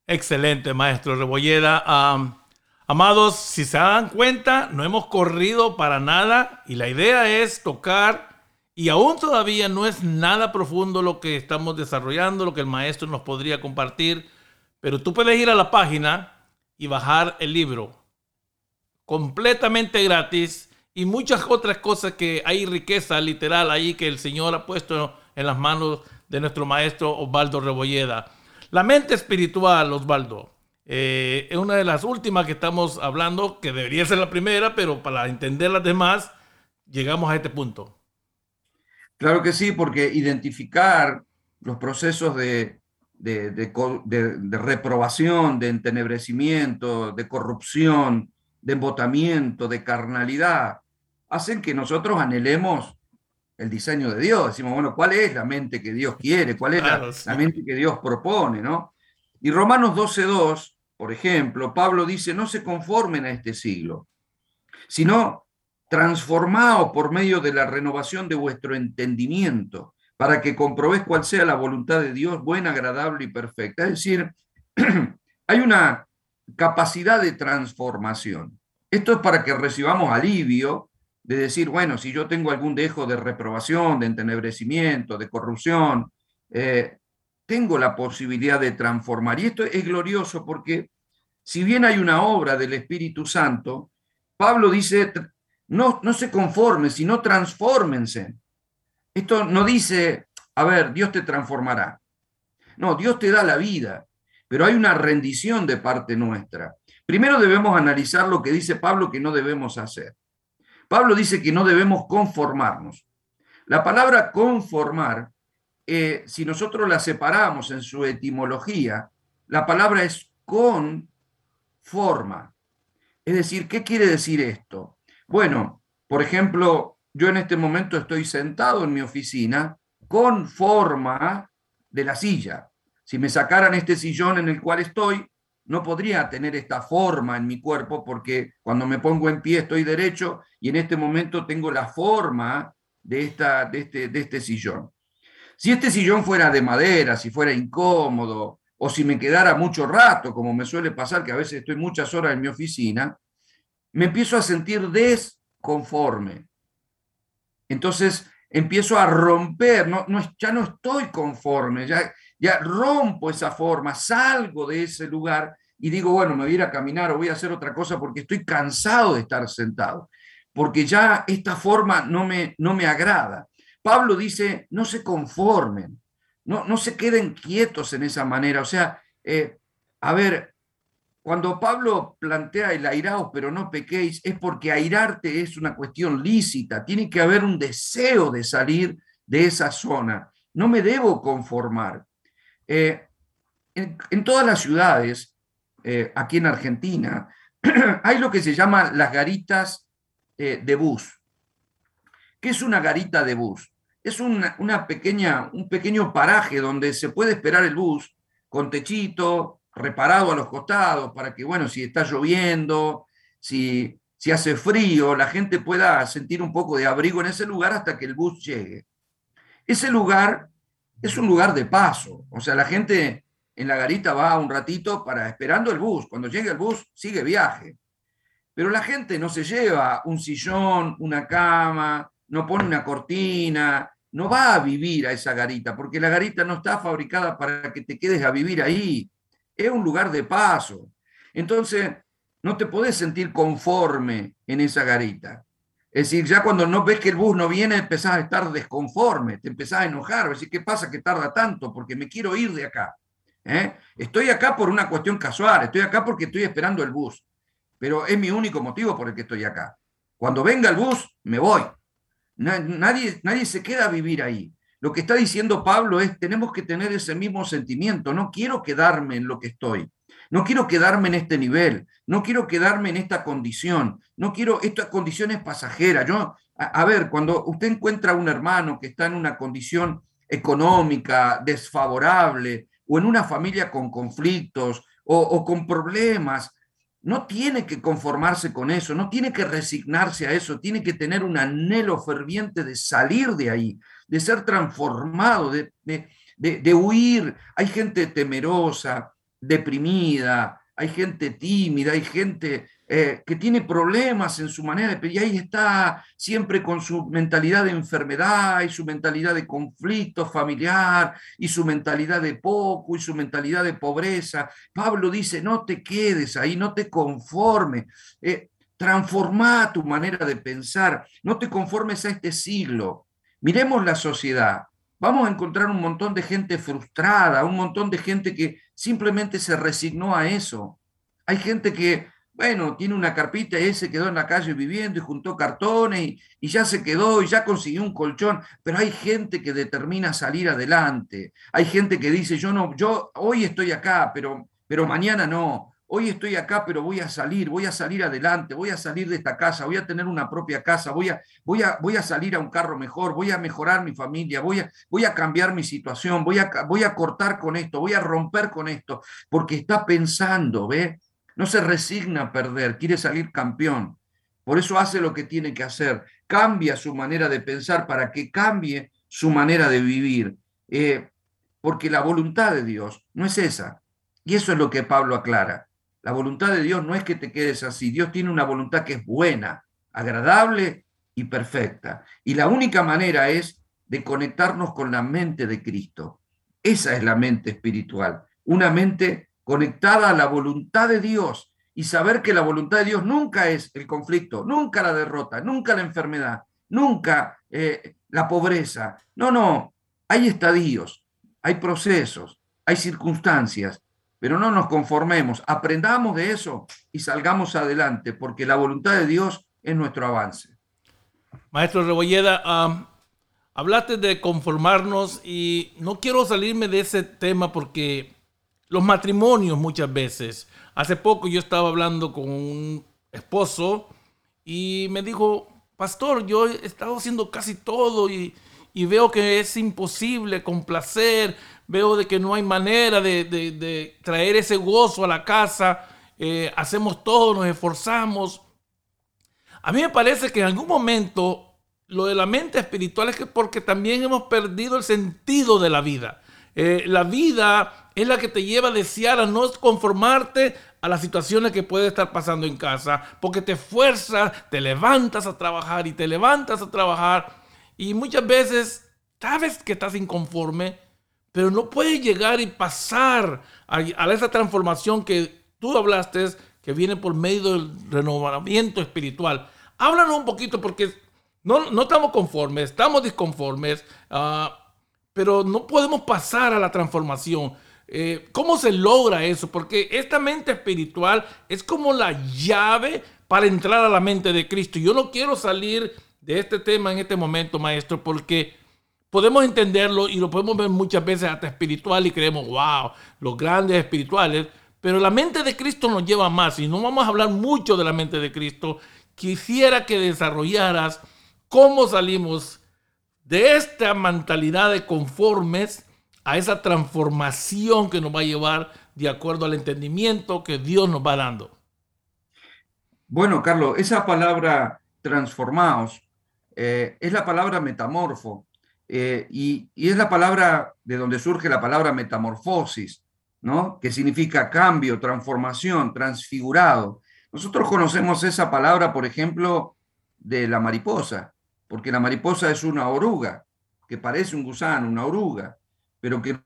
Excelente, maestro Rebolleda. Amados, si se dan cuenta, no hemos corrido para nada y la idea es tocar y aún todavía no es nada profundo lo que estamos desarrollando, lo que el maestro nos podría compartir, pero tú puedes ir a la página y bajar el libro completamente gratis y muchas otras cosas que hay riqueza literal ahí que el Señor ha puesto en las manos de nuestro maestro Osvaldo Rebolleda. La mente espiritual, Osvaldo, eh, es una de las últimas que estamos hablando, que debería ser la primera, pero para entender las demás, llegamos a este punto. Claro que sí, porque identificar los procesos de, de, de reprobación, de entenebrecimiento, de corrupción, de embotamiento, de carnalidad, hacen que nosotros anhelemos el diseño de Dios. Decimos, bueno, ¿cuál es la mente que Dios quiere? ¿Cuál es la, mente que Dios propone? ¿no? Y Romanos 12.2, por ejemplo, Pablo dice, no se conformen a este siglo, sino transformaos por medio de la renovación de vuestro entendimiento, para que comprobéis cuál sea la voluntad de Dios, buena, agradable y perfecta. Es decir, hay una capacidad de transformación. Esto es para que recibamos alivio de decir, bueno, si yo tengo algún dejo de reprobación, de entenebrecimiento, de corrupción, eh, tengo la posibilidad de transformar. Y esto es glorioso porque si bien hay una obra del Espíritu Santo, Pablo dice, no, no se conformen, sino transfórmense. Esto no dice, a ver, Dios te transformará. No, Dios te da la vida, pero hay una rendición de parte nuestra. Primero debemos analizar lo que dice Pablo que no debemos hacer. Pablo dice que no debemos conformarnos. La palabra conformar, eh, si nosotros la separamos en su etimología, la palabra es con forma. Es decir, ¿qué quiere decir esto? Bueno, por ejemplo, yo en este momento estoy sentado en mi oficina con forma de la silla. Si me sacaran este sillón en el cual estoy, no podría tener esta forma en mi cuerpo porque cuando me pongo en pie estoy derecho y en este momento tengo la forma de, esta, de, este, de este sillón. Si este sillón fuera de madera, si fuera incómodo o si me quedara mucho rato, como me suele pasar, que a veces estoy muchas horas en mi oficina, me empiezo a sentir desconforme. Entonces empiezo a romper, no, ya no estoy conforme, ya, ya rompo esa forma, salgo de ese lugar y digo, bueno, me voy a ir a caminar o voy a hacer otra cosa porque estoy cansado de estar sentado, porque ya esta forma no me, no me agrada. Pablo dice, no se conformen, no, no se queden quietos en esa manera. O sea, eh, a ver, cuando Pablo plantea el airaos, pero no pequéis, es porque airarte es una cuestión lícita, tiene que haber un deseo de salir de esa zona. No me debo conformar. Eh, en, todas las ciudades, eh, aquí en Argentina, hay lo que se llama las garitas de bus. ¿Qué es una garita de bus? Es una, pequeña, un pequeño paraje donde se puede esperar el bus con techito, reparado a los costados, para que, bueno, si está lloviendo, si, si hace frío, la gente pueda sentir un poco de abrigo en ese lugar hasta que el bus llegue. Ese lugar es un lugar de paso. O sea, la gente en la garita va un ratito para esperando el bus. Cuando llegue el bus, sigue viaje. Pero la gente no se lleva un sillón, una cama, no pone una cortina, no va a vivir a esa garita, porque la garita no está fabricada para que te quedes a vivir ahí. Es un lugar de paso. Entonces, no te podés sentir conforme en esa garita. Es decir, ya cuando no ves que el bus no viene, empezás a estar desconforme, te empezás a enojar, decir, ¿qué pasa que tarda tanto? Porque me quiero ir de acá. ¿eh? Estoy acá por una cuestión casual, estoy acá porque estoy esperando el bus, pero es mi único motivo por el que estoy acá. Cuando venga el bus, me voy. Nadie, nadie se queda a vivir ahí. Lo que está diciendo Pablo es, tenemos que tener ese mismo sentimiento. No quiero quedarme en lo que estoy. No quiero quedarme en este nivel. No quiero quedarme en esta condición. No quiero, esta condición es pasajera. Yo, a, ver, cuando usted encuentra a un hermano que está en una condición económica desfavorable o en una familia con conflictos o, o con problemas, no tiene que conformarse con eso, no tiene que resignarse a eso, tiene que tener un anhelo ferviente de salir de ahí, de ser transformado, de, de, huir. Hay gente temerosa, deprimida, hay gente tímida, hay gente eh, que tiene problemas en su manera de pedir, y ahí está siempre con su mentalidad de enfermedad y su mentalidad de conflicto familiar y su mentalidad de poco y su mentalidad de pobreza. Pablo dice, no te quedes ahí, no te conformes. Eh, transforma tu manera de pensar, no te conformes a este siglo, Miremos la sociedad. Vamos a encontrar un montón de gente frustrada, un montón de gente que simplemente se resignó a eso. Hay gente que, bueno, tiene una carpita y se quedó en la calle viviendo y juntó cartones y, ya se quedó y ya consiguió un colchón, pero hay gente que determina salir adelante. Hay gente que dice, yo no, yo hoy estoy acá, pero, pero mañana no hoy estoy acá, pero voy a salir, voy a salir adelante, voy a salir de esta casa, voy a tener una propia casa, voy a, voy a, voy a salir a un carro mejor, voy a mejorar mi familia, voy a, voy a cambiar mi situación, voy a, voy a cortar con esto, voy a romper con esto, porque está pensando, ¿ve? No se resigna a perder, quiere salir campeón. Por eso hace lo que tiene que hacer, cambia su manera de pensar para que cambie su manera de vivir. Eh, porque la voluntad de Dios no es esa. Y eso es lo que Pablo aclara. La voluntad de Dios no es que te quedes así. Dios tiene una voluntad que es buena, agradable y perfecta. Y la única manera es de conectarnos con la mente de Cristo. Esa es la mente espiritual. Una mente conectada a la voluntad de Dios y saber que la voluntad de Dios nunca es el conflicto, nunca la derrota, nunca la enfermedad, nunca eh, la pobreza. No, no, hay estadios, hay procesos, hay circunstancias pero no nos conformemos, aprendamos de eso y salgamos adelante, porque la voluntad de Dios es nuestro avance. Maestro Rebolleda, hablaste de conformarnos y no quiero salirme de ese tema porque los matrimonios muchas veces, hace poco yo estaba hablando con un esposo y me dijo, pastor, yo he estado haciendo casi todo y, y veo que es imposible complacer veo de que no hay manera de, traer ese gozo a la casa, eh, hacemos todo, nos esforzamos. A mí me parece que en algún momento lo de la mente espiritual es que porque también hemos perdido el sentido de la vida. Eh, la vida es la que te lleva a desear, a no conformarte a las situaciones que puede estar pasando en casa, porque te fuerzas, te levantas a trabajar y te levantas a trabajar y muchas veces sabes que estás inconforme, pero no puede llegar y pasar a, esa transformación que tú hablaste, que viene por medio del renovamiento espiritual. Háblanos un poquito porque no, no estamos conformes, estamos disconformes, ah, pero no podemos pasar a la transformación. Eh, ¿Cómo se logra eso? Porque esta mente espiritual es como la llave para entrar a la mente de Cristo. Yo no quiero salir de este tema en este momento, maestro, porque podemos entenderlo y lo podemos ver muchas veces hasta espiritual y creemos, wow, los grandes espirituales, pero la mente de Cristo nos lleva más y no vamos a hablar mucho de la mente de Cristo. Quisiera que desarrollaras cómo salimos de esta mentalidad de conformes a esa transformación que nos va a llevar de acuerdo al entendimiento que Dios nos va dando. Bueno, Carlos, esa palabra transformados eh, es la palabra metamorfo. Eh, y, es la palabra de donde surge la palabra metamorfosis, ¿no? Que significa cambio, transformación, transfigurado. Nosotros conocemos esa palabra, por ejemplo, de la mariposa, porque la mariposa es una oruga, que parece un gusano, una oruga, pero que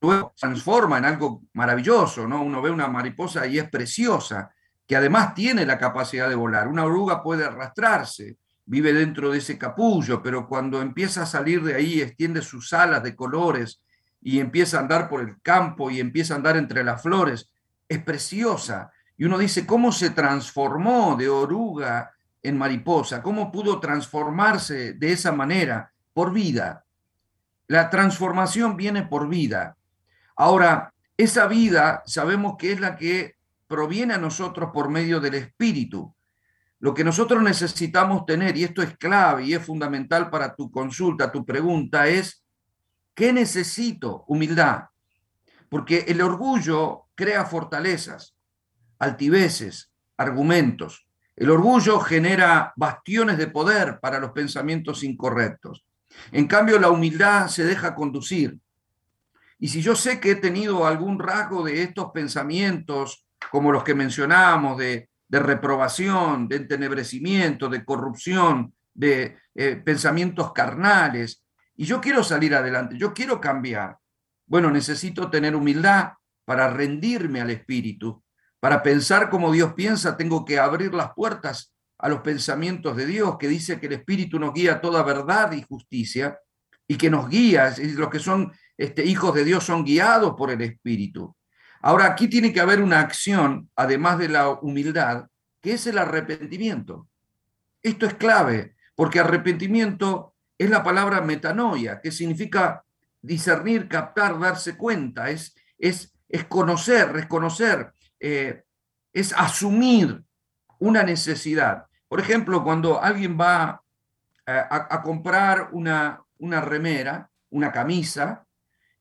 luego transforma en algo maravilloso, ¿no? Uno ve una mariposa y es preciosa, que además tiene la capacidad de volar. Una oruga puede arrastrarse, vive dentro de ese capullo, pero cuando empieza a salir de ahí, extiende sus alas de colores y empieza a andar por el campo y empieza a andar entre las flores, es preciosa. Y uno dice, ¿cómo se transformó de oruga en mariposa? ¿Cómo pudo transformarse de esa manera? Por vida. La transformación viene por vida. Ahora, esa vida sabemos que es la que proviene a nosotros por medio del Espíritu. Lo que nosotros necesitamos tener, y esto es clave y es fundamental para tu consulta, tu pregunta, es, ¿qué necesito? Humildad. Porque el orgullo crea fortalezas, altiveces, argumentos. El orgullo genera bastiones de poder para los pensamientos incorrectos. En cambio, la humildad se deja conducir. Y si yo sé que he tenido algún rasgo de estos pensamientos, como los que mencionamos, de, reprobación, de entenebrecimiento, de corrupción, de eh, pensamientos carnales, y yo quiero salir adelante, yo quiero cambiar, bueno, necesito tener humildad para rendirme al Espíritu, para pensar como Dios piensa, tengo que abrir las puertas a los pensamientos de Dios, que dice que el Espíritu nos guía toda verdad y justicia, y que nos guía, y los que son este, hijos de Dios son guiados por el Espíritu. Ahora, aquí tiene que haber una acción, además de la humildad, que es el arrepentimiento. Esto es clave, porque arrepentimiento es la palabra metanoia, que significa discernir, captar, darse cuenta, es, es, es conocer, reconocer, eh, es asumir una necesidad. Por ejemplo, cuando alguien va a, comprar una, una remera, una camisa,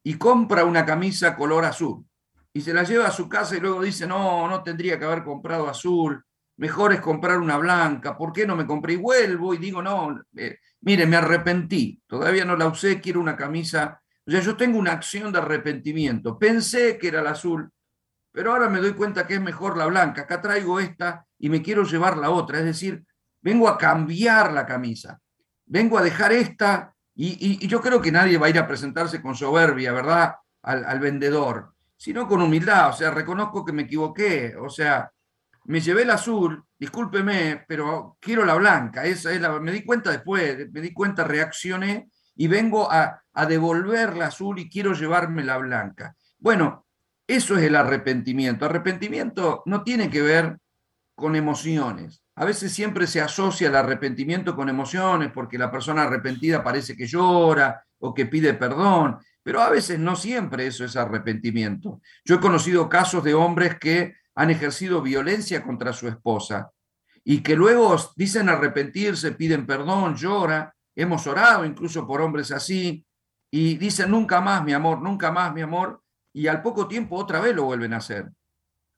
y compra una camisa color azul, y se la lleva a su casa y luego dice, no, no tendría que haber comprado azul, mejor es comprar una blanca, ¿por qué no me compré? Y vuelvo y digo, no, eh, mire, me arrepentí, todavía no la usé, quiero una camisa. O sea, yo tengo una acción de arrepentimiento. Pensé que era la azul, pero ahora me doy cuenta que es mejor la blanca. Acá traigo esta y me quiero llevar la otra. Es decir, vengo a cambiar la camisa. Vengo a dejar esta y, yo creo que nadie va a ir a presentarse con soberbia, ¿verdad? Al, al, vendedor, sino con humildad. O sea, reconozco que me equivoqué. O sea, me llevé el azul, discúlpeme, pero quiero la blanca. Esa es la, me di cuenta después, me di cuenta, reaccioné y vengo a, a devolver la azul y quiero llevarme la blanca. Bueno, eso es el arrepentimiento. Arrepentimiento no tiene que ver con emociones. A veces siempre se asocia el arrepentimiento con emociones porque la persona arrepentida parece que llora o que pide perdón, pero a veces no siempre eso es arrepentimiento. Yo he conocido casos de hombres que han ejercido violencia contra su esposa y que luego dicen arrepentirse, piden perdón, llora. Hemos orado incluso por hombres así y dicen nunca más, mi amor, nunca más, mi amor, y al poco tiempo otra vez lo vuelven a hacer.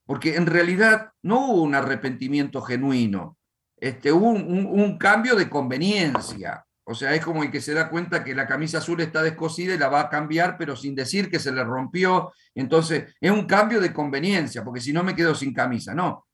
Porque en realidad no hubo un arrepentimiento genuino, este, hubo un, cambio de conveniencia. O sea, es como el que se da cuenta que la camisa azul está descosida y la va a cambiar, pero sin decir que se le rompió. Entonces, es un cambio de conveniencia, porque si no me quedo sin camisa. No.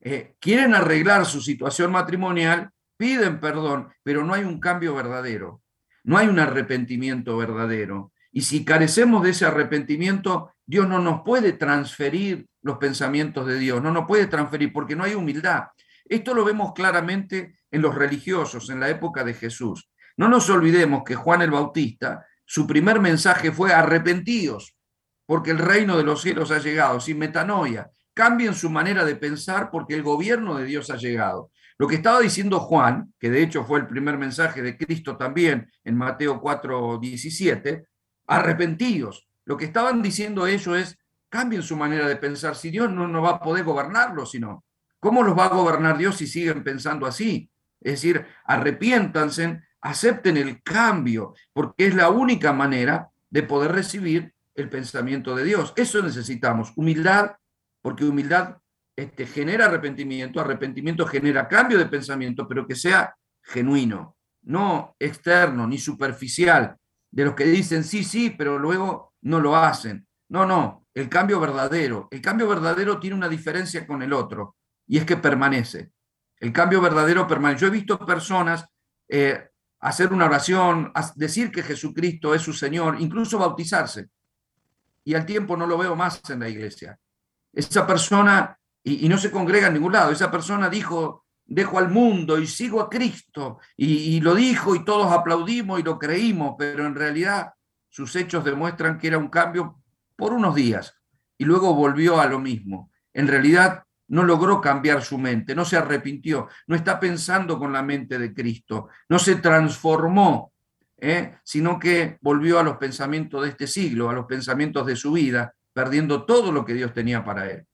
Eh, quieren arreglar su situación matrimonial, piden perdón, pero no hay un cambio verdadero. No hay un arrepentimiento verdadero. Y si carecemos de ese arrepentimiento, Dios no nos puede transferir los pensamientos de Dios, no nos puede transferir porque no hay humildad. Esto lo vemos claramente en los religiosos en la época de Jesús. No nos olvidemos que Juan el Bautista, su primer mensaje fue arrepentidos, porque el reino de los cielos ha llegado, sin metanoia. Cambien su manera de pensar porque el gobierno de Dios ha llegado. Lo que estaba diciendo Juan, que de hecho fue el primer mensaje de Cristo también en Mateo 4, 17, arrepentidos. Lo que estaban diciendo ellos es, cambien su manera de pensar. Si Dios no, no va a poder gobernarlos, sino, ¿cómo los va a gobernar Dios si siguen pensando así? Es decir, arrepiéntanse, acepten el cambio, porque es la única manera de poder recibir el pensamiento de Dios. Eso necesitamos, humildad, porque humildad este, genera arrepentimiento, arrepentimiento genera cambio de pensamiento, pero que sea genuino, no externo ni superficial, de los que dicen sí, sí, pero luego no lo hacen. No, no, el cambio verdadero. El cambio verdadero tiene una diferencia con el otro y es que permanece. El cambio verdadero permanece. Yo he visto personas eh, hacer una oración, decir que Jesucristo es su Señor, incluso bautizarse. Y al tiempo no lo veo más en la iglesia. Esa persona, y no se congrega en ningún lado, esa persona dijo, dejo al mundo y sigo a Cristo. Y, lo dijo y todos aplaudimos y lo creímos, pero en realidad sus hechos demuestran que era un cambio por unos días y luego volvió a lo mismo. En realidad no logró cambiar su mente, no se arrepintió, no está pensando con la mente de Cristo, no se transformó, ¿eh? sino que volvió a los pensamientos de este siglo, a los pensamientos de su vida, perdiendo todo lo que Dios tenía para él.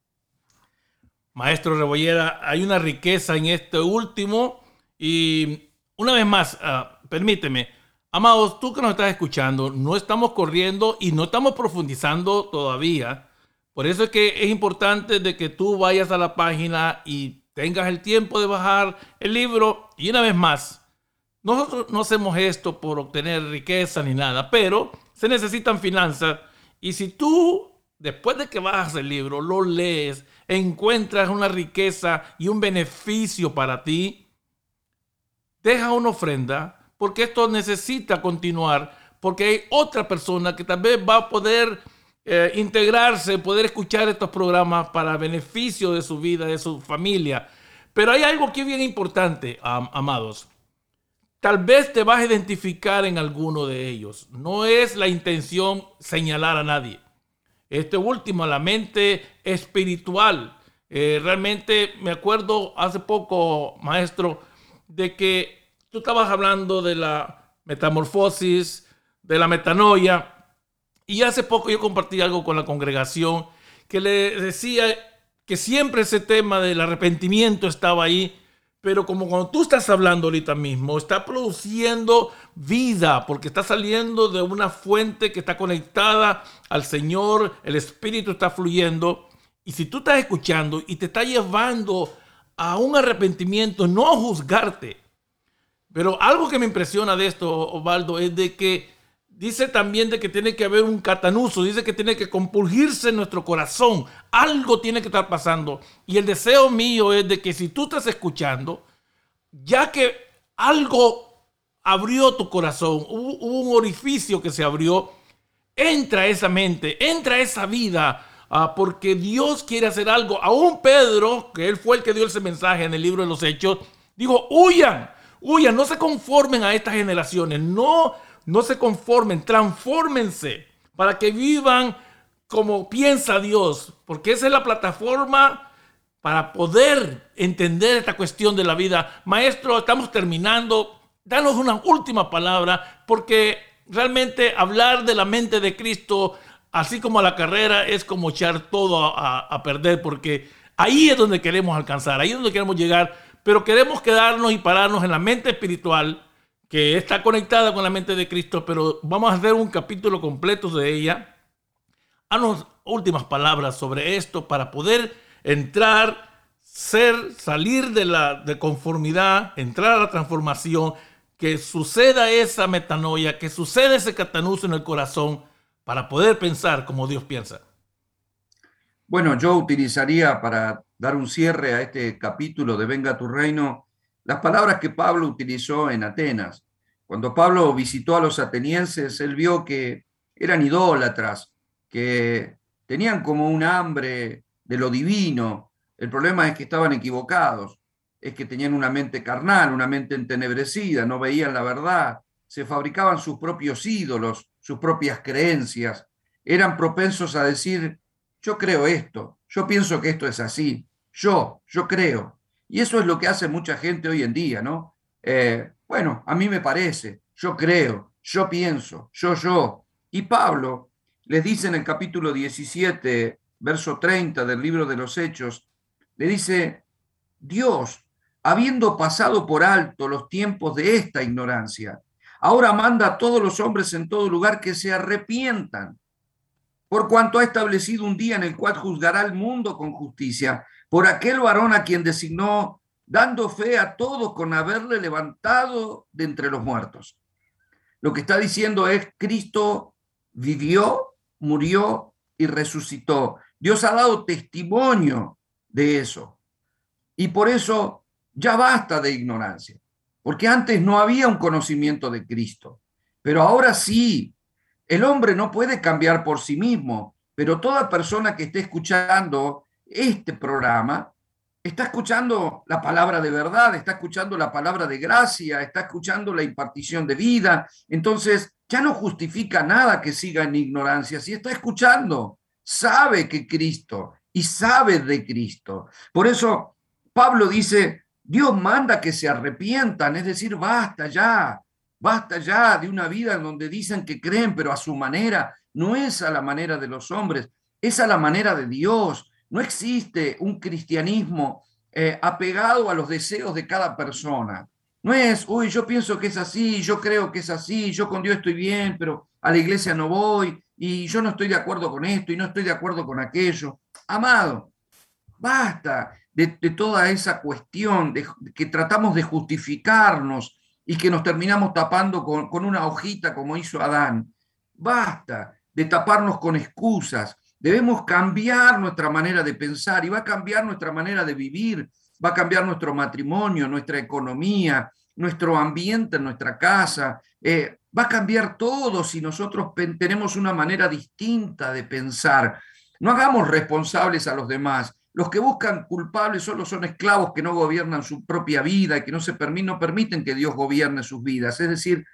Maestro Rebollera, hay una riqueza en este último y una vez más, uh, permíteme, amados, tú que nos estás escuchando, no estamos corriendo y no estamos profundizando todavía. Por eso es que es importante de que tú vayas a la página y tengas el tiempo de bajar el libro. Y una vez más, nosotros no hacemos esto por obtener riqueza ni nada, pero se necesitan finanzas. Y si tú, después de que bajas el libro, lo lees, encuentras una riqueza y un beneficio para ti, deja una ofrenda, porque esto necesita continuar, porque hay otra persona que tal vez va a poder eh, integrarse, poder escuchar estos programas para beneficio de su vida, de su familia. Pero hay algo que bien importante, amados. Tal vez te vas a identificar en alguno de ellos. No es la intención señalar a nadie. Este último, la mente espiritual. Eh, realmente me acuerdo hace poco, maestro, de que tú estabas hablando de la metamorfosis, de la metanoia. Y hace poco yo compartí algo con la congregación que le decía que siempre ese tema del arrepentimiento estaba ahí, pero como cuando tú estás hablando ahorita mismo, está produciendo vida, porque está saliendo de una fuente que está conectada al Señor, el Espíritu está fluyendo. Y si tú estás escuchando y te está llevando a un arrepentimiento, no a juzgarte. Pero algo que me impresiona de esto, Osvaldo, es de que dice también de que tiene que haber un catanuso, dice que tiene que compulgirse nuestro corazón. Algo tiene que estar pasando. Y el deseo mío es de que si tú estás escuchando, ya que algo abrió tu corazón, hubo, un orificio que se abrió, entra esa mente, entra esa vida, ah, porque Dios quiere hacer algo. Aún Pedro, que él fue el que dio ese mensaje en el libro de los Hechos, dijo, huyan, huyan, no se conformen a estas generaciones, no, no se conformen, transfórmense para que vivan como piensa Dios, porque esa es la plataforma para poder entender esta cuestión de la vida. Maestro, estamos terminando danos una última palabra, porque realmente hablar de la mente de Cristo, así como a la carrera, es como echar todo a, perder, porque ahí es donde queremos alcanzar, ahí es donde queremos llegar, pero queremos quedarnos y pararnos en la mente espiritual, que está conectada con la mente de Cristo, pero vamos a hacer un capítulo completo de ella. Haznos últimas palabras sobre esto para poder entrar, ser, salir de la de conformidad, entrar a la transformación que suceda esa metanoia, que suceda ese catanuso en el corazón para poder pensar como Dios piensa? Bueno, yo utilizaría para dar un cierre a este capítulo de Venga tu reino las palabras que Pablo utilizó en Atenas. Cuando Pablo visitó a los atenienses, él vio que eran idólatras, que tenían como un hambre de lo divino. El problema es que estaban equivocados es que tenían una mente carnal, una mente entenebrecida, no veían la verdad, se fabricaban sus propios ídolos, sus propias creencias, eran propensos a decir, yo creo esto, yo pienso que esto es así, yo, yo creo. Y eso es lo que hace mucha gente hoy en día, ¿no? Eh, bueno, a mí me parece, yo creo, yo pienso, yo, yo. Y Pablo les dice en el capítulo 17, verso 30 del libro de los Hechos, le dice, Dios habiendo pasado por alto los tiempos de esta ignorancia, ahora manda a todos los hombres en todo lugar que se arrepientan, por cuanto ha establecido un día en el cual juzgará al mundo con justicia, por aquel varón a quien designó, dando fe a todos con haberle levantado de entre los muertos. Lo que está diciendo es, Cristo vivió, murió y resucitó. Dios ha dado testimonio de eso. Y por eso ya basta de ignorancia, porque antes no había un conocimiento de Cristo, pero ahora sí. El hombre no puede cambiar por sí mismo, pero toda persona que esté escuchando este programa está escuchando la palabra de verdad, está escuchando la palabra de gracia, está escuchando la impartición de vida. Entonces, ya no justifica nada que siga en ignorancia. Si está escuchando, sabe que Cristo y sabe de Cristo. Por eso Pablo dice, Dios manda que se arrepientan, es decir, basta ya, basta ya de una vida en donde dicen que creen, pero a su manera, no es a la manera de los hombres, es a la manera de Dios. No existe un cristianismo eh, apegado a los deseos de cada persona. No es, uy, yo pienso que es así, yo creo que es así, yo con Dios estoy bien, pero a la iglesia no voy y yo no estoy de acuerdo con esto y no estoy de acuerdo con aquello. Amado, basta de, toda esa cuestión de, que tratamos de justificarnos y que nos terminamos tapando con, con una hojita como hizo Adán. Basta de taparnos con excusas. Debemos cambiar nuestra manera de pensar y va a cambiar nuestra manera de vivir, va a cambiar nuestro matrimonio, nuestra economía, nuestro ambiente en nuestra casa, eh, va a cambiar todo si nosotros tenemos una manera distinta de pensar. No hagamos responsables a los demás. Los que buscan culpables solo son esclavos que no gobiernan su propia vida y que no, se no permiten que Dios gobierne sus vidas. Es decir,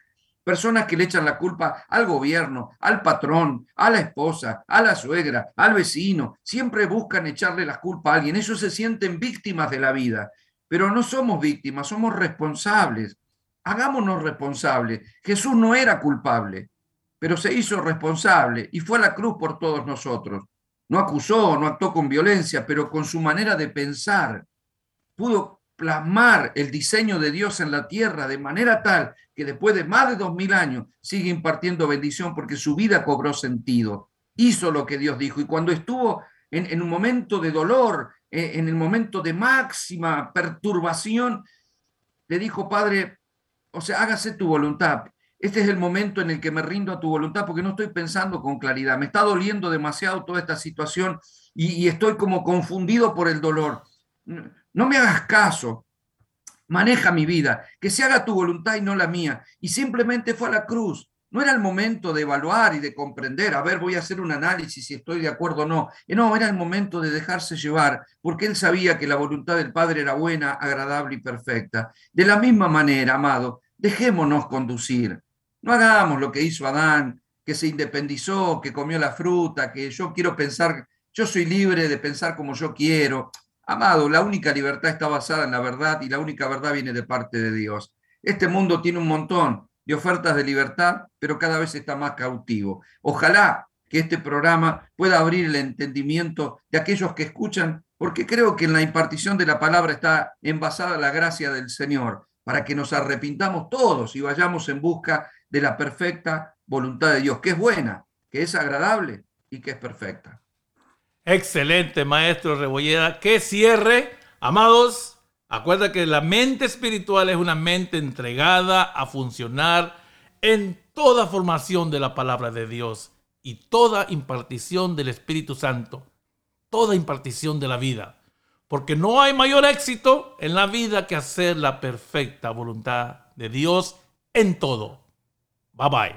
personas que le echan la culpa al gobierno, al patrón, a la esposa, a la suegra, al vecino, siempre buscan echarle la culpa a alguien. Ellos se sienten víctimas de la vida, pero no somos víctimas, somos responsables. Hagámonos responsables. Jesús no era culpable, pero se hizo responsable y fue a la cruz por todos nosotros. No acusó, no actuó con violencia, pero con su manera de pensar pudo plasmar el diseño de Dios en la tierra de manera tal que después de más de dos mil años sigue impartiendo bendición porque su vida cobró sentido. Hizo lo que Dios dijo y cuando estuvo en, un momento de dolor, eh, en el momento de máxima perturbación, le dijo, Padre, o sea, hágase tu voluntad. Este es el momento en el que me rindo a tu voluntad porque no estoy pensando con claridad. Me está doliendo demasiado toda esta situación y estoy como confundido por el dolor no me hagas caso, maneja mi vida, que se haga tu voluntad y no la mía. Y simplemente fue a la cruz. No era el momento de evaluar y de comprender, a ver, voy a hacer un análisis si estoy de acuerdo o no. No, era el momento de dejarse llevar, porque él sabía que la voluntad del Padre era buena, agradable y perfecta. De la misma manera, amado, dejémonos conducir. No hagamos lo que hizo Adán, que se independizó, que comió la fruta, que yo quiero pensar, yo soy libre de pensar como yo quiero. Amado, la única libertad está basada en la verdad y la única verdad viene de parte de Dios. Este mundo tiene un montón de ofertas de libertad, pero cada vez está más cautivo. Ojalá que este programa pueda abrir el entendimiento de aquellos que escuchan, porque creo que en la impartición de la palabra está envasada la gracia del Señor, para que nos arrepintamos todos y vayamos en busca de la perfecta voluntad de Dios, que es buena, que es agradable y que es perfecta. Excelente, maestro Rebolleda. Que cierre. Amados, acuerda que la mente espiritual es una mente entregada a funcionar en toda formación de la palabra de Dios y toda impartición del Espíritu Santo, toda impartición de la vida. Porque no hay mayor éxito en la vida que hacer la perfecta voluntad de Dios en todo. Bye bye.